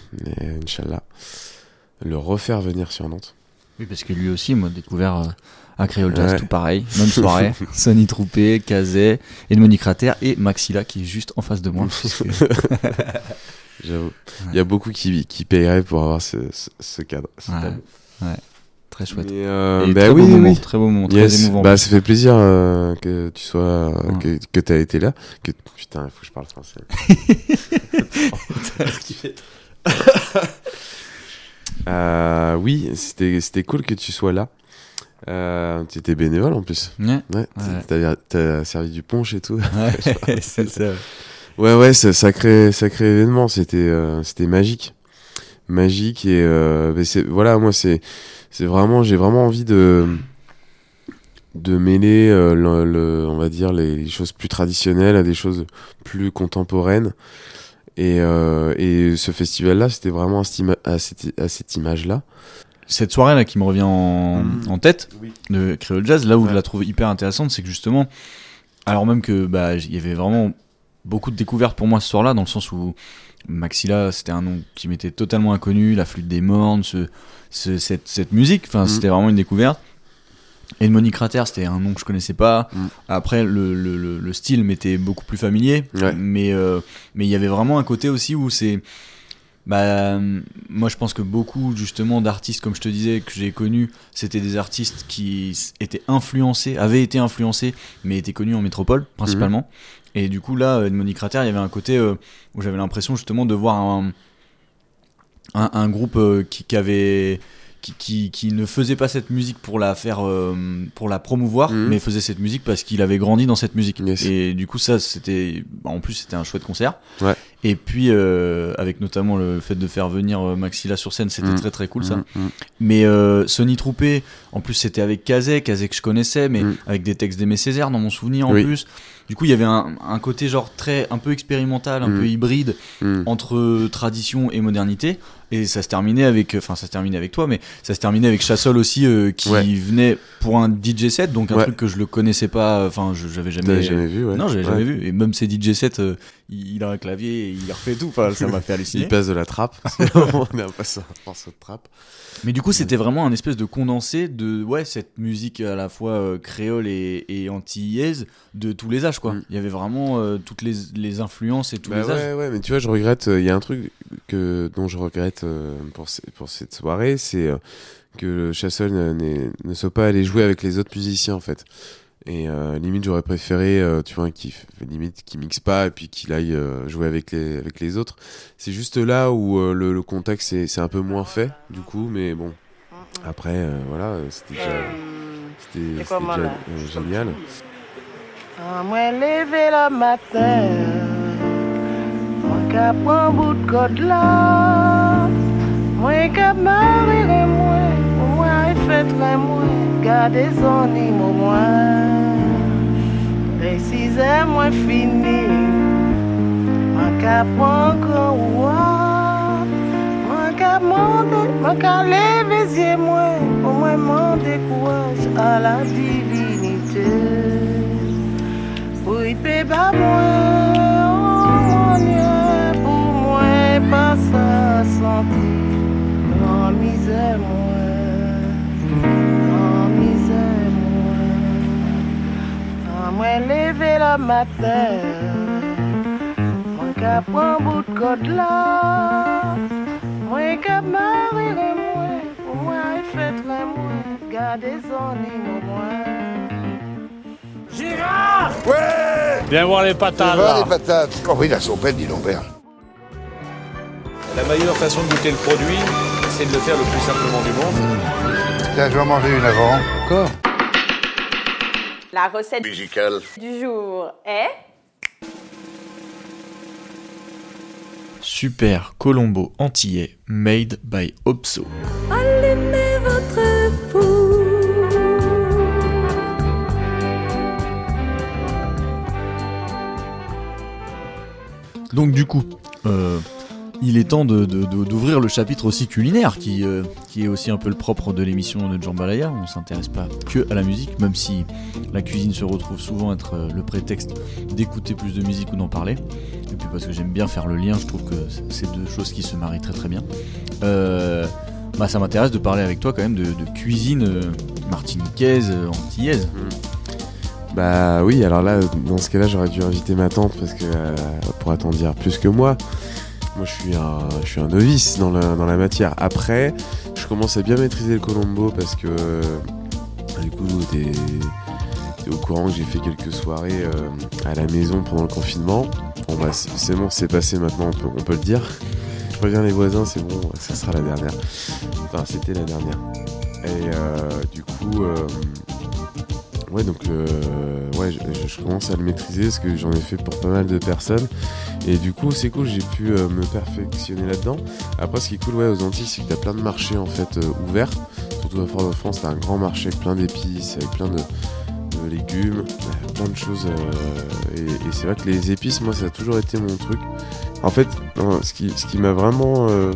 Inch'Allah. Le refaire venir sur Nantes. Oui, parce que lui aussi, moi, découvert euh, à Créole Jazz, Ouais. tout pareil. Même soirée. Sonny Troupé, Kazé, Edmond Crater et Maxilla qui est juste en face de moi. J'avoue. Il y a beaucoup qui, qui paieraient pour avoir ce, ce, ce cadre. ce Ouais. Très chouette. Mais, euh, Et bah très oui, beau oui, moment, oui. très beau moment, très Yes. émouvant. Bah, ça fait plaisir euh, que tu sois, Ouais. que, que tu as été là. Que, putain, il faut que je parle français. Euh, oui, c'était c'était cool que tu sois là. Euh, tu étais bénévole en plus. Ouais. Ouais. Ouais. T'as servi du punch et tout. Ouais, c'est ça. Ouais, ouais, c'est sacré, sacré événement. C'était, euh, c'était magique, magique et euh, c'est, voilà, moi c'est, c'est vraiment, j'ai vraiment envie de, de mêler, le, le- on va dire les choses plus traditionnelles à des choses plus contemporaines. Et, euh, et ce festival-là, c'était vraiment à cette, à cette, image-là. Cette soirée-là qui me revient en, Mhm. en tête Oui. de Créole Jazz, là où Ouais. je la trouve hyper intéressante, c'est que justement, alors même que bah il y avait vraiment beaucoup de découvertes pour moi ce soir-là, dans le sens où Maxilla, c'était un nom qui m'était totalement inconnu, la flûte des mornes, ce, ce- cette, cette musique, enfin Mhm. c'était vraiment une découverte. Et Monique Crater, c'était un nom que je connaissais pas. Mhm. Après, le, le, le- le style m'était beaucoup plus familier. Ouais. Mais euh, mais il y avait vraiment un côté aussi où c'est. Bah, moi, je pense que beaucoup, justement, d'artistes, comme je te disais, que j'ai connus, c'était des artistes qui étaient influencés, avaient été influencés, mais étaient connus en métropole, principalement. Et du coup, là, Monique Crater, il y avait un côté euh, où j'avais l'impression, justement, de voir un, un, un groupe euh, qui, qui avait. Qui, qui, qui ne faisait pas cette musique pour la faire euh, pour la promouvoir Mhm. mais faisait cette musique parce qu'il avait grandi dans cette musique. Yes. et du coup ça c'était en plus c'était un chouette concert. Ouais. et puis euh, avec notamment le fait de faire venir euh, Maxilla sur scène c'était Mhm. très très cool ça. Mhm, mais euh, Sony Troupé en plus c'était avec Kazé Kazé que je connaissais mais avec des textes d'Aimé Césaire dans mon souvenir en plus. Du coup il y avait un, un côté genre très un peu expérimental un peu hybride entre tradition et modernité et ça se terminait avec enfin ça se terminait avec toi mais ça se terminait avec Chassol aussi euh, qui Ouais. venait pour un DJ set donc un Ouais. truc que je le connaissais pas enfin je j'avais jamais jamais vu, ouais. non j'avais jamais vu et même ces DJ sets euh, il, il a un clavier et il refait tout enfin ça m'a fait halluciner Il passe de la trappe. on est un morceau de trappe. mais du coup, c'était vraiment un espèce de condensé de ouais cette musique à la fois euh, créole et, et antillaise de tous les âges quoi. Il y avait vraiment euh, toutes les, les influences et tous Mm. Bah les ouais, âges. ouais, mais tu vois, je regrette. Il y a un truc que dont je regrette euh, pour pour cette soirée, c'est euh, que Chassol ne soit pas allé jouer avec les autres musiciens en fait. Et euh, limite, j'aurais préféré, euh, tu vois, qu'il f- limite qu'il mixe pas et puis qu'il aille euh, jouer avec les avec les autres. C'est juste là où euh, le, le contexte c'est un peu moins fait du coup, mais bon. Après, voilà, c'était déjà c'était déjà génial. Moi levé le matin, moi bout de là, moi son île au moins. Les six heures moi fini, roi, moi qu'à monter, moi qu'à lever les yeux moi, au moins m'en décourage à la divinité. Oui, bébé, moi, oh mon Dieu, pour moi, pas ça sentir. En misère, moi, Quand moi, lever le matin, moi, qu'à prendre bout de code là, moi, qu'à marrer, moi, pour moi, il fait très moi, garder son moi. Girard Ouais Viens voir les patates. Va, là. les patates Oh oui, la sompette, dis donc, père. La meilleure façon de goûter le produit, c'est de le faire le plus simplement du monde. Tiens, je vais en manger une avant. Encore La recette Musicale. du jour est Super Colombo antillais made by Opso. Allumez votre four. Donc du coup, euh, il est temps de- de- d'ouvrir le chapitre aussi culinaire, qui, euh, qui est aussi un peu le propre de l'émission de Jambalaya. On s'intéresse pas que à la musique, même si la cuisine se retrouve souvent être euh, le prétexte d'écouter plus de musique ou d'en parler. Et puis parce que j'aime bien faire le lien, je trouve que c'est deux choses qui se marient très très bien. Euh, bah, ça m'intéresse de parler avec toi quand même de, cuisine martiniquaise, antillaise. Bah oui, alors là, dans ce cas-là, j'aurais dû inviter ma tante parce que euh, pourra t'en dire plus que moi. Moi, je suis un, je suis un novice dans la, dans la matière. Après, je commence à bien maîtriser le colombo parce que du coup, t'es au courant que j'ai fait quelques soirées euh, à la maison pendant le confinement. Bon bah c'est c'est bon, c'est passé maintenant, on peut, on peut le dire. Je préviens les voisins, c'est bon, ça sera la dernière. Enfin, c'était la dernière. Et euh, du coup, euh, ouais, donc euh, ouais, je, commence à le maîtriser parce que j'en ai fait pour pas mal de personnes. Et du coup, c'est cool, j'ai pu euh, me perfectionner là-dedans. Après, ce qui est cool, ouais, aux Antilles, c'est que t'as plein de marchés en fait euh, ouverts. Surtout à Fort-de-France, t'as un grand marché avec plein d'épices, avec plein de, légumes, ouais, plein de choses. euh, et et c'est vrai que les épices, moi, ça a toujours été mon truc. En fait, ce qui, ce qui m'a vraiment euh,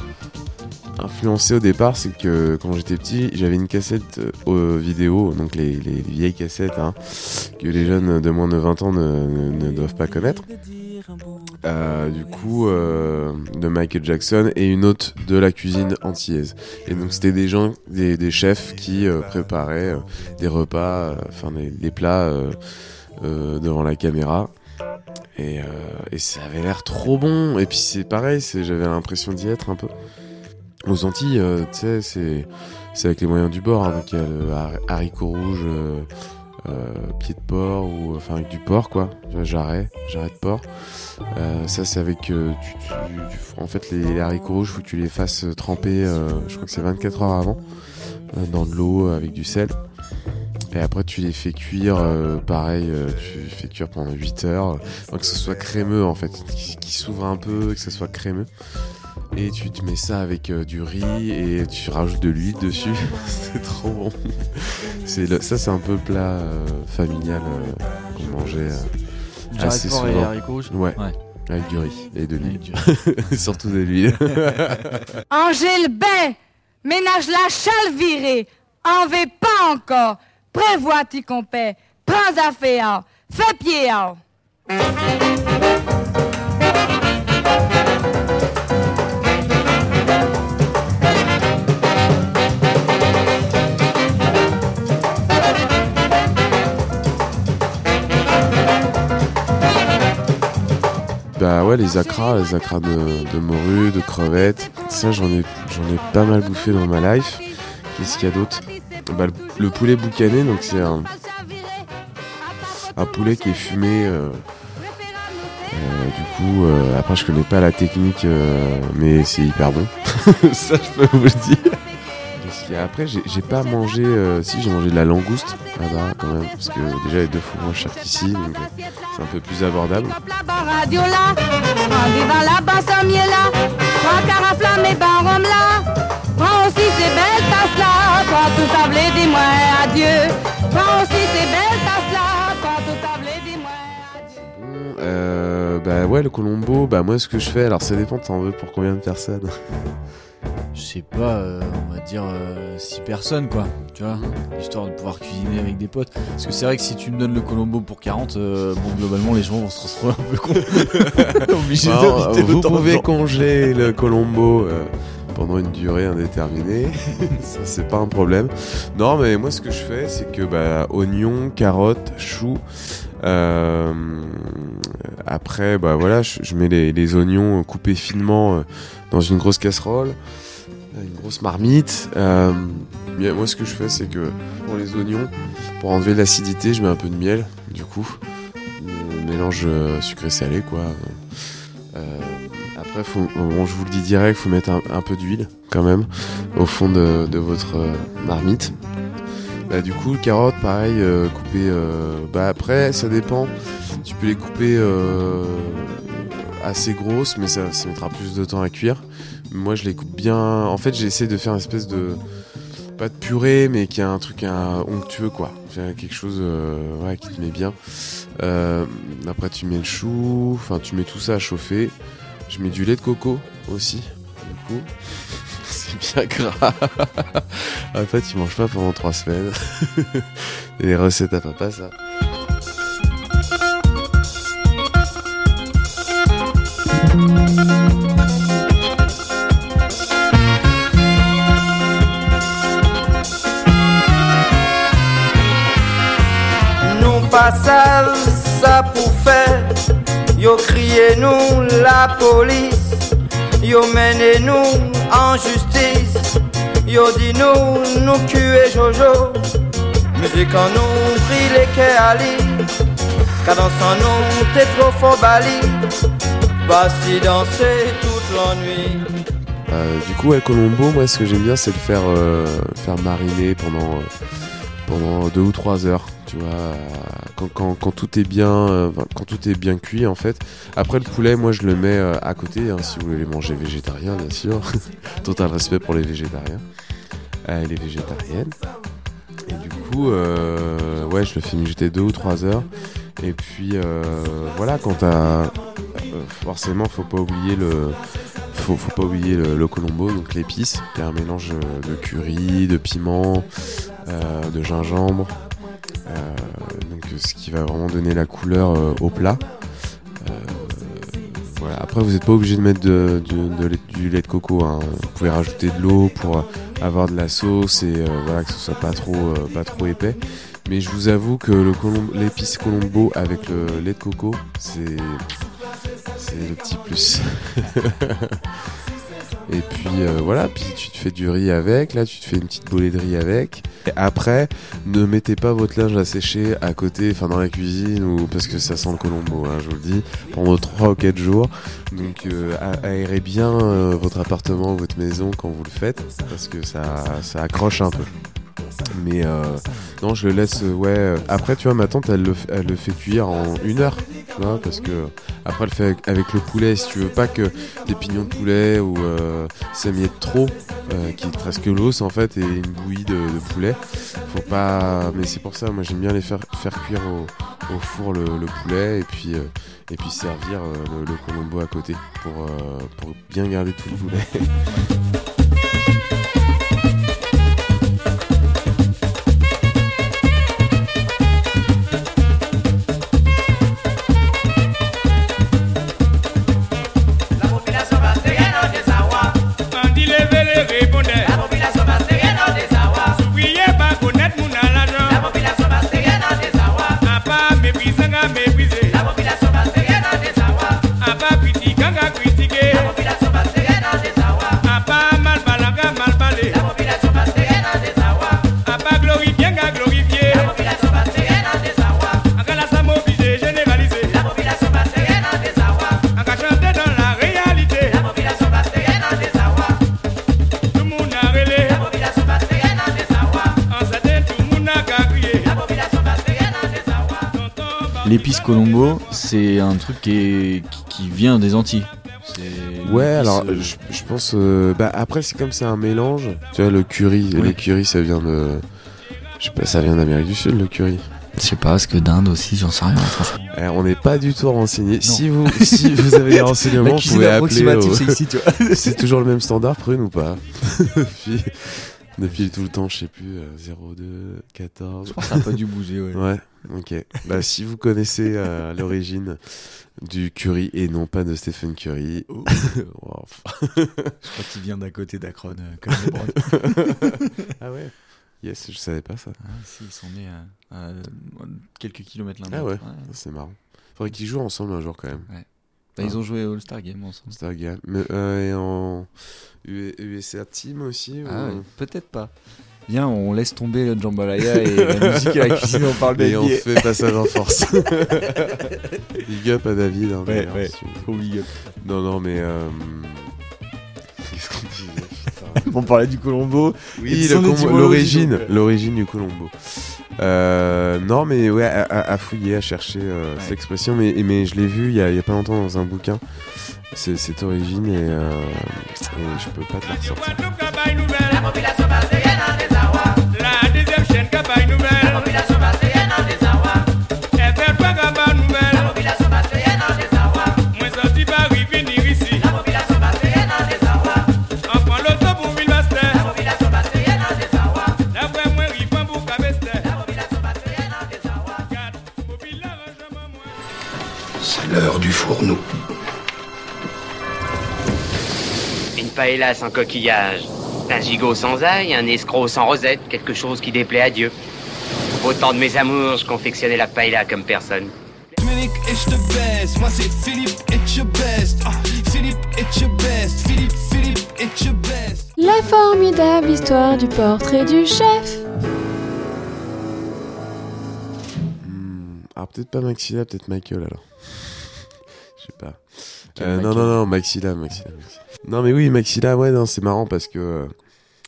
influencé au départ, c'est que quand j'étais petit, j'avais une cassette euh, vidéo, donc les, les- les vieilles cassettes hein, que les jeunes de moins de 20 ans ne, doivent pas connaître. Euh, du coup, euh, de Michael Jackson et une autre de la cuisine antillaise. Et donc, c'était des gens, des, chefs qui euh, préparaient euh, des repas, enfin des, des plats devant la caméra. Et, et ça avait l'air trop bon. Et puis, c'est pareil, j'avais l'impression d'y être un peu. Aux Antilles, euh, tu sais, c'est c'est avec les moyens du bord. hein. donc, il y a le har- haricot rouge. euh, euh, pied de porc ou enfin avec du porc quoi jarret jarret de porc Euh, ça c'est avec tu, tu- tu- en fait les, haricots rouges faut que tu les fasses euh, tremper euh, je crois que c'est 24 heures avant dans de l'eau avec du sel et après tu les fais cuire euh, pareil euh, tu les fais cuire pendant 8 heures que ce soit crémeux en fait qui, qui s'ouvre un peu que ce soit crémeux et tu, tu mets ça avec euh, du riz et tu rajoutes de l'huile dessus. c'est trop bon. C'est le- ça, c'est un peu le plat euh, familial euh, qu'on mangeait euh, assez et souvent. haricots Ouais. Ouais. Avec du riz et de l'huile. du Surtout de l'huile. Angèle Bain, ménage la chale virée, en vais pas encore, prévois t'y compère, prends affaire, fais pied. Bah ouais, les acras, les acras de, morue, de crevettes. Ça, j'en ai, j'en ai pas mal bouffé dans ma life. Qu'est-ce qu'il y a d'autre bah, le, le poulet boucané, donc c'est un, poulet qui est fumé. euh, euh, du coup, euh, après, je connais pas la technique, mais c'est hyper bon. ça, je peux vous le dire. Après, j'ai pas mangé. euh, si, j'ai mangé de la langouste là-bas quand même, parce que déjà, elle est deux fois moins chère qu'ici, euh, c'est un peu plus abordable. Euh, bah ouais, le Colombo, bah moi ce que je fais, alors ça dépend, t'en veux pour combien de personnes? Je sais pas, euh, on va dire 6 personnes quoi, tu vois, histoire de pouvoir cuisiner avec des potes. Parce que c'est vrai que si tu me donnes le Colombo pour 40, euh, bon globalement les gens vont se retrouver un peu con. obligés Alors, d'inviter Vous de pouvez congeler le Colombo euh, pendant une durée indéterminée, ça c'est pas un problème. Non mais moi ce que je fais c'est que bah oignons, carottes, choux, euh, après bah voilà je, je mets les, les oignons coupés finement euh, dans une grosse casserole, une grosse marmite. Euh, moi ce que je fais c'est que pour les oignons, pour enlever l'acidité je mets un peu de miel du coup. Un mélange euh, sucré-salé quoi. Euh, après, bon, je vous le dis direct, faut mettre un, peu d'huile quand même au fond de, votre euh, marmite. Bah, du coup, carottes, pareil, euh, coupées. euh, bah après, ça dépend. Tu peux les couper euh, assez grosses, mais ça, ça mettra plus de temps à cuire. Moi, je les coupe bien. En fait, j'essaie de faire une espèce de pas de purée, mais qui a un truc un onctueux quoi. Quelque chose euh, ouais, qui te met bien. Euh, après, tu mets le chou. Enfin, tu mets tout ça à chauffer. Je mets du lait de coco aussi. Du coup, c'est bien gras. en fait, tu manges pas pendant trois semaines. Les recettes à papa, ça. Pas sale, ça pour faire. Yo crié nous la police, yo mené nous en justice. Yo dit nous, nous tuer Jojo. Musique en nous, pris les quais Ali. Cadence en nous, t'es trop fort Bali. Pas si danser toute l'ennui. Euh, du coup, El Colombo, moi, ce que j'aime bien, c'est le faire, euh, faire mariner pendant, euh, pendant deux ou trois heures. Tu vois, quand, quand, quand tout est bien, euh, quand tout est bien cuit, en fait. Après le poulet, moi, je le mets euh, à côté, hein, si vous voulez manger végétarien, bien sûr. Total respect pour les végétariens euh, et les végétariennes. Et du coup, ouais, je le fais mijoter deux ou trois heures. Et puis, voilà, quand t'as. forcément, faut pas oublier le. Faut, pas oublier le, le colombo, donc l'épice, qui est un mélange de curry, de piment, de gingembre. Euh, donc, euh, ce qui va vraiment donner la couleur euh, au plat. Euh, voilà. Après, vous n'êtes pas obligé de mettre du lait de coco. hein. Vous pouvez rajouter de l'eau pour avoir de la sauce et euh, voilà que ce soit pas trop, euh, pas trop épais. Mais je vous avoue que l'épice colombo avec le lait de coco, c'est c'est le petit plus. Et puis euh, voilà, puis tu te fais du riz avec, là tu te fais une petite bolée de riz avec. Et après, ne mettez pas votre linge à sécher à côté, enfin dans la cuisine, ou parce que ça sent le colombo, hein, je vous le dis, pendant 3 ou 4 jours. Donc euh, aérez bien euh, votre appartement votre maison quand vous le faites, parce que ça, ça accroche un peu. Mais euh, non, je le laisse, euh, ouais. euh, Après, tu vois, ma tante, elle le, elle le fait cuire en une heure, parce que après, elle le fait avec, le poulet. Si tu veux pas que des pignons de poulet ou ça miette trop, euh, qu'il te reste que l'os en fait et une bouillie de, poulet, faut pas. Mais c'est pour ça, moi, j'aime bien les faire cuire au, four le, le poulet et puis et puis servir le, colombo à côté pour pour bien garder tout le poulet. L'épice Colombo, c'est un truc qui, est, qui, vient des Antilles. Ouais, alors euh, je, je pense. euh, bah après, c'est comme c'est un mélange. Tu vois, le curry, Oui. les curry, ça vient de. Je sais pas, ça vient d'Amérique du Sud, le curry. Je sais pas, est-ce que d'Inde aussi, j'en sais rien, on n'est pas du tout renseigné. Si vous, si vous avez des renseignements, vous pouvez appeler. au- c'est toujours le même standard, prune ou pas? depuis tout le temps, je sais plus, euh, 02, 14. Je pense que ça a pas dû bouger, ouais. Ouais, ok. Bah, si vous connaissez euh, l'origine du curry et non pas de Stephen Curry. Oh. Wow. Je crois qu'il vient d'à côté d'Akron, euh, comme ah ouais Yes, je savais pas ça. Ah, si, ils sont nés à, à quelques kilomètres l'un de Ah ouais, l'autre. c'est marrant. Faudrait qu'ils jouent ensemble un jour quand même. Ouais. Bah, ils ont joué au All-Star Game ensemble. All-Star Game. Mais, euh, et en USA Team aussi Ah, ou- peut-être pas. Viens, on laisse tomber le jambalaya et la musique et la cuisine, on parle Et on fait passage en force. big up à David. hein, Ouais, ouais, big up. Non, non, mais. euh, Qu'est-ce qu'on disait On parlait du Colombo. Oui, l'origine, l'origine du Colombo. Euh, non, mais ouais, à, à- à fouiller, à chercher euh, Ouais. cette expression, mais, mais je l'ai vu il y, y a pas longtemps dans un bouquin. C'est cette origine et, euh, et je peux pas te la ressortir. Paella sans coquillage, un gigot sans ail, un escroc sans rosette, quelque chose qui déplaît à Dieu. Au temps de mes amours, je confectionnais la paella comme personne. Dominique, it's the best. Moi, c'est Philippe, your best. Ah, Philippe, it's your best. Philippe, Philippe, it's your best. La formidable histoire du portrait du chef. Ah, peut-être pas Maxilla, peut-être Michael alors. Je sais pas. Euh, non, non, non, Maxilla, Maxilla, Maxilla. Non, mais oui, Maxilla, ouais, c'est marrant parce que euh,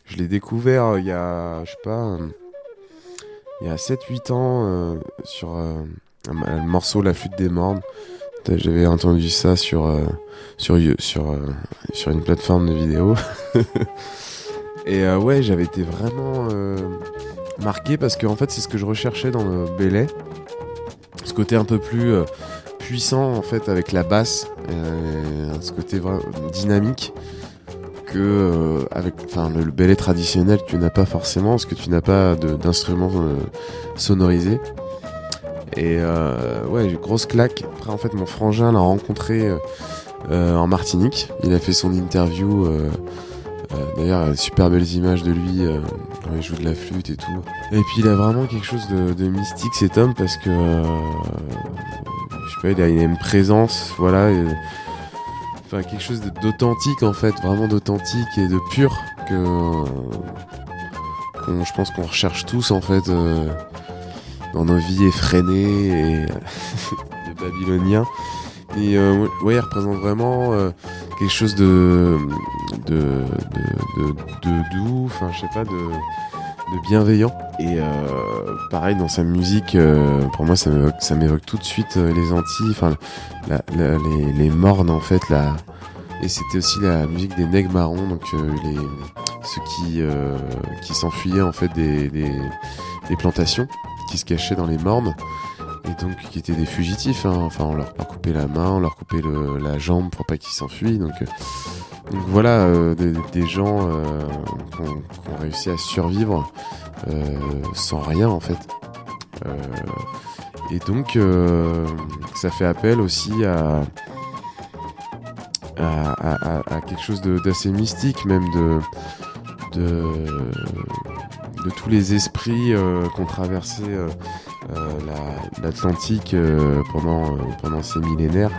je l'ai découvert euh, il y a, je sais pas, euh, il y a 7-8 ans sur un morceau La flûte des mornes. J'avais entendu ça sur, sur, sur, sur une plateforme de vidéo. Et ouais, j'avais été vraiment marqué parce que en fait, c'est ce que je recherchais dans le Belay. Ce côté un peu plus puissant en fait avec la basse, euh, ce côté vraiment dynamique que euh, avec enfin le, le Belay traditionnel tu n'as pas forcément parce que tu n'as pas d'instruments euh, sonorisés. Et euh, ouais, grosse claque. Après, en fait, mon frangin l'a rencontré euh, euh, en Martinique. Il a fait son interview. euh, euh, D'ailleurs, euh, super belles images de lui euh, quand il joue de la flûte et tout. Et puis, il a vraiment quelque chose de, mystique, cet homme, parce que euh, je sais pas, il a, une présence, voilà. Enfin, quelque chose d'authentique en fait, vraiment d'authentique et de pur que euh, je pense qu'on recherche tous en fait euh, dans nos vies effrénées et de babyloniens. Et euh, ouais, il représente vraiment euh, quelque chose de, de doux, enfin je sais pas, de, de bienveillant. Et euh, pareil dans sa musique, euh, pour moi ça m'évoque, tout de suite euh, les Antilles, enfin les, les mornes en fait, la, et c'était aussi la musique des nègres marrons, donc euh, les, ceux qui, qui s'enfuyaient en fait des, des, plantations, qui se cachaient dans les mornes, et donc qui étaient des fugitifs. hein. Enfin, on leur coupait la main, on leur coupait le- la jambe pour pas qu'ils s'enfuient. Donc, voilà, euh, des, gens euh, qui ont, réussi à survivre euh, sans rien en fait. Et donc, ça fait appel aussi à, quelque chose d'assez mystique, même de, tous les esprits qu'ont traversé la- l'Atlantique pendant ces millénaires.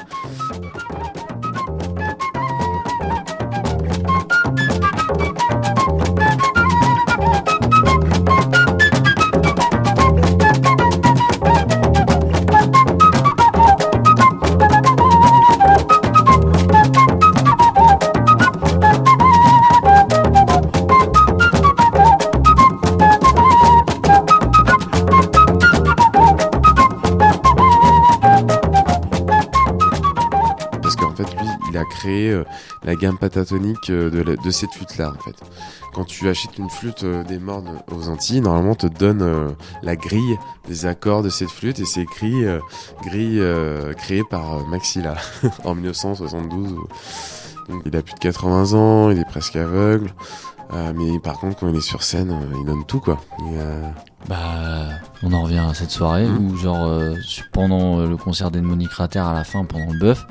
La gamme pentatonique euh, de, la- de cette flûte-là, en fait. Quand tu achètes une flûte euh, des mornes aux Antilles, normalement, on te donne euh, la grille des accords de cette flûte et c'est écrit grille créée par Maxilla en 1972. Donc, il a plus de 80 ans, il est presque aveugle. Euh, mais par contre, quand il est sur scène, euh, il donne tout, quoi. Euh, Bah, on en revient à cette soirée où, genre, pendant le concert d'Edmonic Crater à la fin, pendant le bœuf,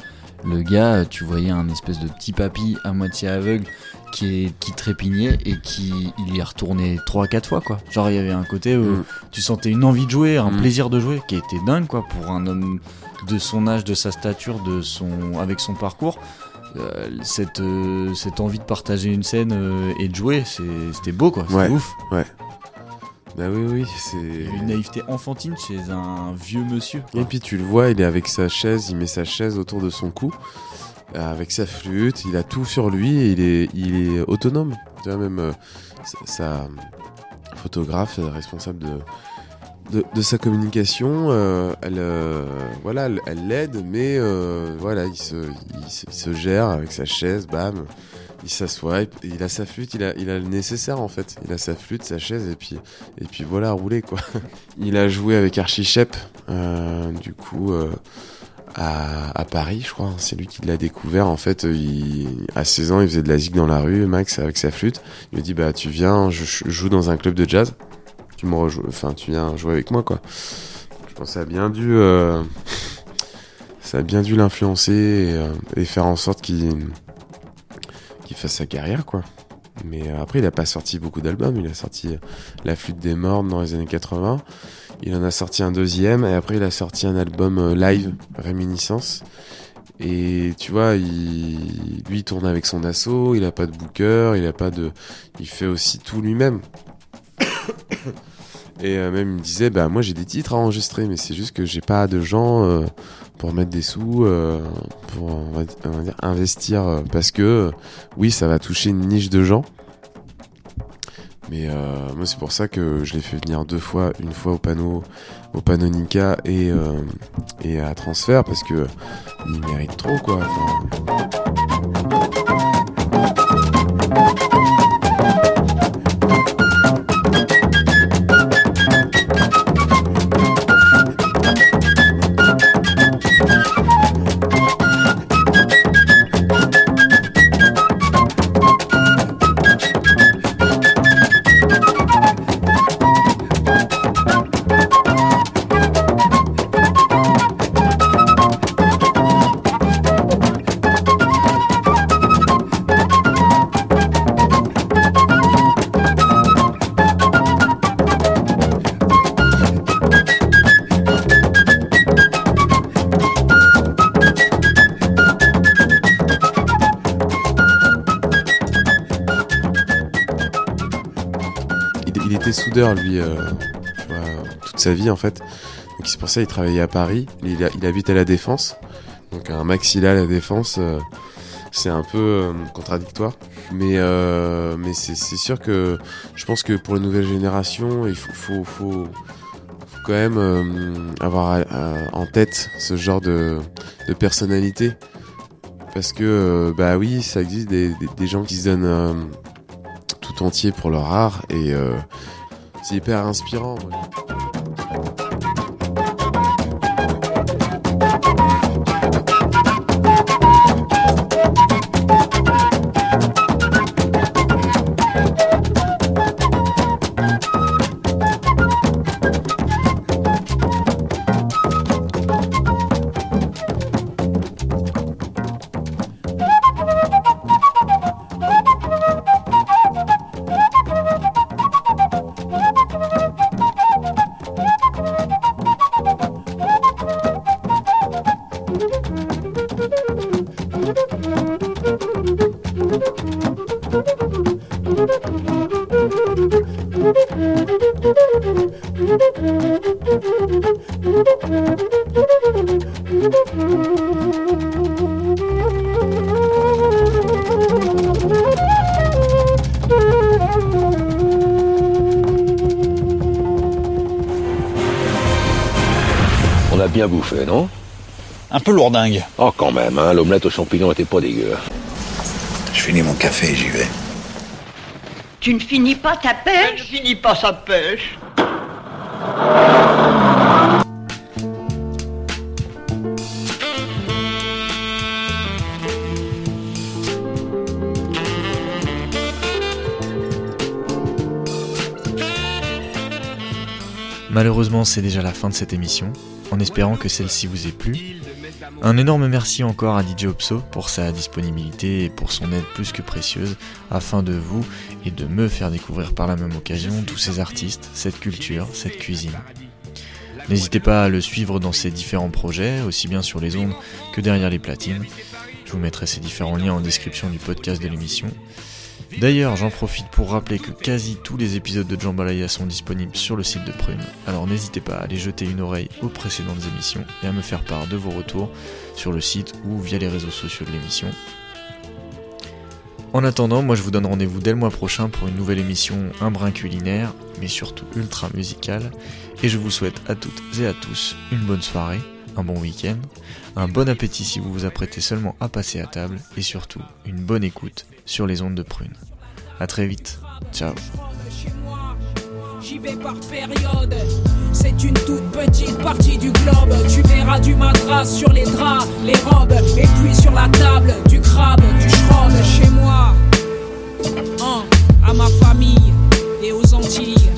le gars, tu voyais un espèce de petit papy à moitié aveugle qui, est, qui trépignait et qui il y est retourné 3-4 fois, quoi. Genre, il y avait un côté où Mm. tu sentais une envie de jouer, un Mm. plaisir de jouer qui était dingue, quoi, pour un homme de son âge, de sa stature, de son, avec son parcours. Euh, cette, euh, cette envie de partager une scène euh, et de jouer, c'était beau, quoi. C'était Ouais, ouf. ouais. Bah oui, oui, c'est. Une naïveté enfantine chez un vieux monsieur. Et puis tu le vois, il est avec sa chaise, il met sa chaise autour de son cou, euh, avec sa flûte, il a tout sur lui et il est, il est autonome. Tu vois, même euh, sa, sa photographe, euh, responsable de, de, de sa communication, euh, elle, euh, voilà, elle elle l'aide, mais euh, voilà, il se, il, se, il se gère avec sa chaise, bam. Il s'assoit, il- a sa flûte, il a, il a le nécessaire en fait. Il a sa flûte, sa chaise et puis, et puis voilà, rouler quoi. Il a joué avec Archie Shep, euh, du coup, euh, à, à Paris, je crois. C'est lui qui l'a découvert. En fait, il, à 16 ans, il faisait de la zig dans la rue, Max, avec sa flûte. Il lui dit, bah, tu viens, je, joue dans un club de jazz. Tu me rejoues, enfin, tu viens jouer avec moi, quoi. Je pense que ça a bien dû, euh, ça a bien dû l'influencer et, euh, et faire en sorte qu'il, qu'il fasse sa carrière, quoi. Mais euh, après, il a pas sorti beaucoup d'albums. Il a sorti euh, La flûte des morts dans les années 80. Il en a sorti un deuxième et après il a sorti un album euh, live, Réminiscence. Et tu vois, il, lui il tourne avec son assaut, il a pas de booker, il a pas de, il fait aussi tout lui-même. Et même il me disait, bah moi j'ai des titres à enregistrer, mais c'est juste que j'ai pas de gens pour mettre des sous, euh, pour on va, dire, investir, euh, parce que oui ça va toucher une niche de gens. Mais euh, moi c'est pour ça que je l'ai fait venir deux fois, une fois au panneau, au panneau Nika et euh, et à transfert parce que il mérite trop quoi. Il lui, euh, toute sa vie en fait. Donc c'est pour ça qu'il travaillait à Paris. Il, il habite à la Défense, donc un maxilla à la Défense. euh, c'est un peu euh, contradictoire, mais mais c'est sûr que je pense que pour les nouvelles générations, il faut faut, faut, quand même avoir en tête ce genre de, de personnalité. Parce que, bah oui, ça existe des, des, gens qui se donnent tout entier pour leur art et c'est hyper inspirant. Bien bouffé, non Un peu lourdingue. Oh, quand même, hein, l'omelette aux champignons était pas dégueu. Je finis mon café et j'y vais. Tu ne finis pas ta pêche Je finis pas sa pêche. Malheureusement, c'est déjà la fin de cette émission, espérant que celle-ci vous ait plu. Un énorme merci encore à DJ Opso pour sa disponibilité et pour son aide plus que précieuse afin de vous et de me faire découvrir par la même occasion tous ces artistes, cette culture, cette cuisine. N'hésitez pas à le suivre dans ses différents projets, aussi bien sur les ondes que derrière les platines. Je vous mettrai ces différents liens en description du podcast de l'émission. D'ailleurs, j'en profite pour rappeler que quasi tous les épisodes de Jambalaya sont disponibles sur le site de Prune, alors n'hésitez pas à aller jeter une oreille aux précédentes émissions et à me faire part de vos retours sur le site ou via les réseaux sociaux de l'émission. En attendant, moi je vous donne rendez-vous dès le mois prochain pour une nouvelle émission Un brin culinaire, mais surtout ultra musicale, et je vous souhaite à toutes et à tous une bonne soirée, un bon week-end, un bon appétit si vous vous apprêtez seulement à passer à table et surtout une bonne écoute sur les ondes de prune. A très vite, ciao J'y vais par période, c'est une toute petite partie du globe. Tu verras du matras sur les draps, les robes, et puis sur la table, du crabe, du shrob. Chez moi, hein, à ma famille et aux Antilles.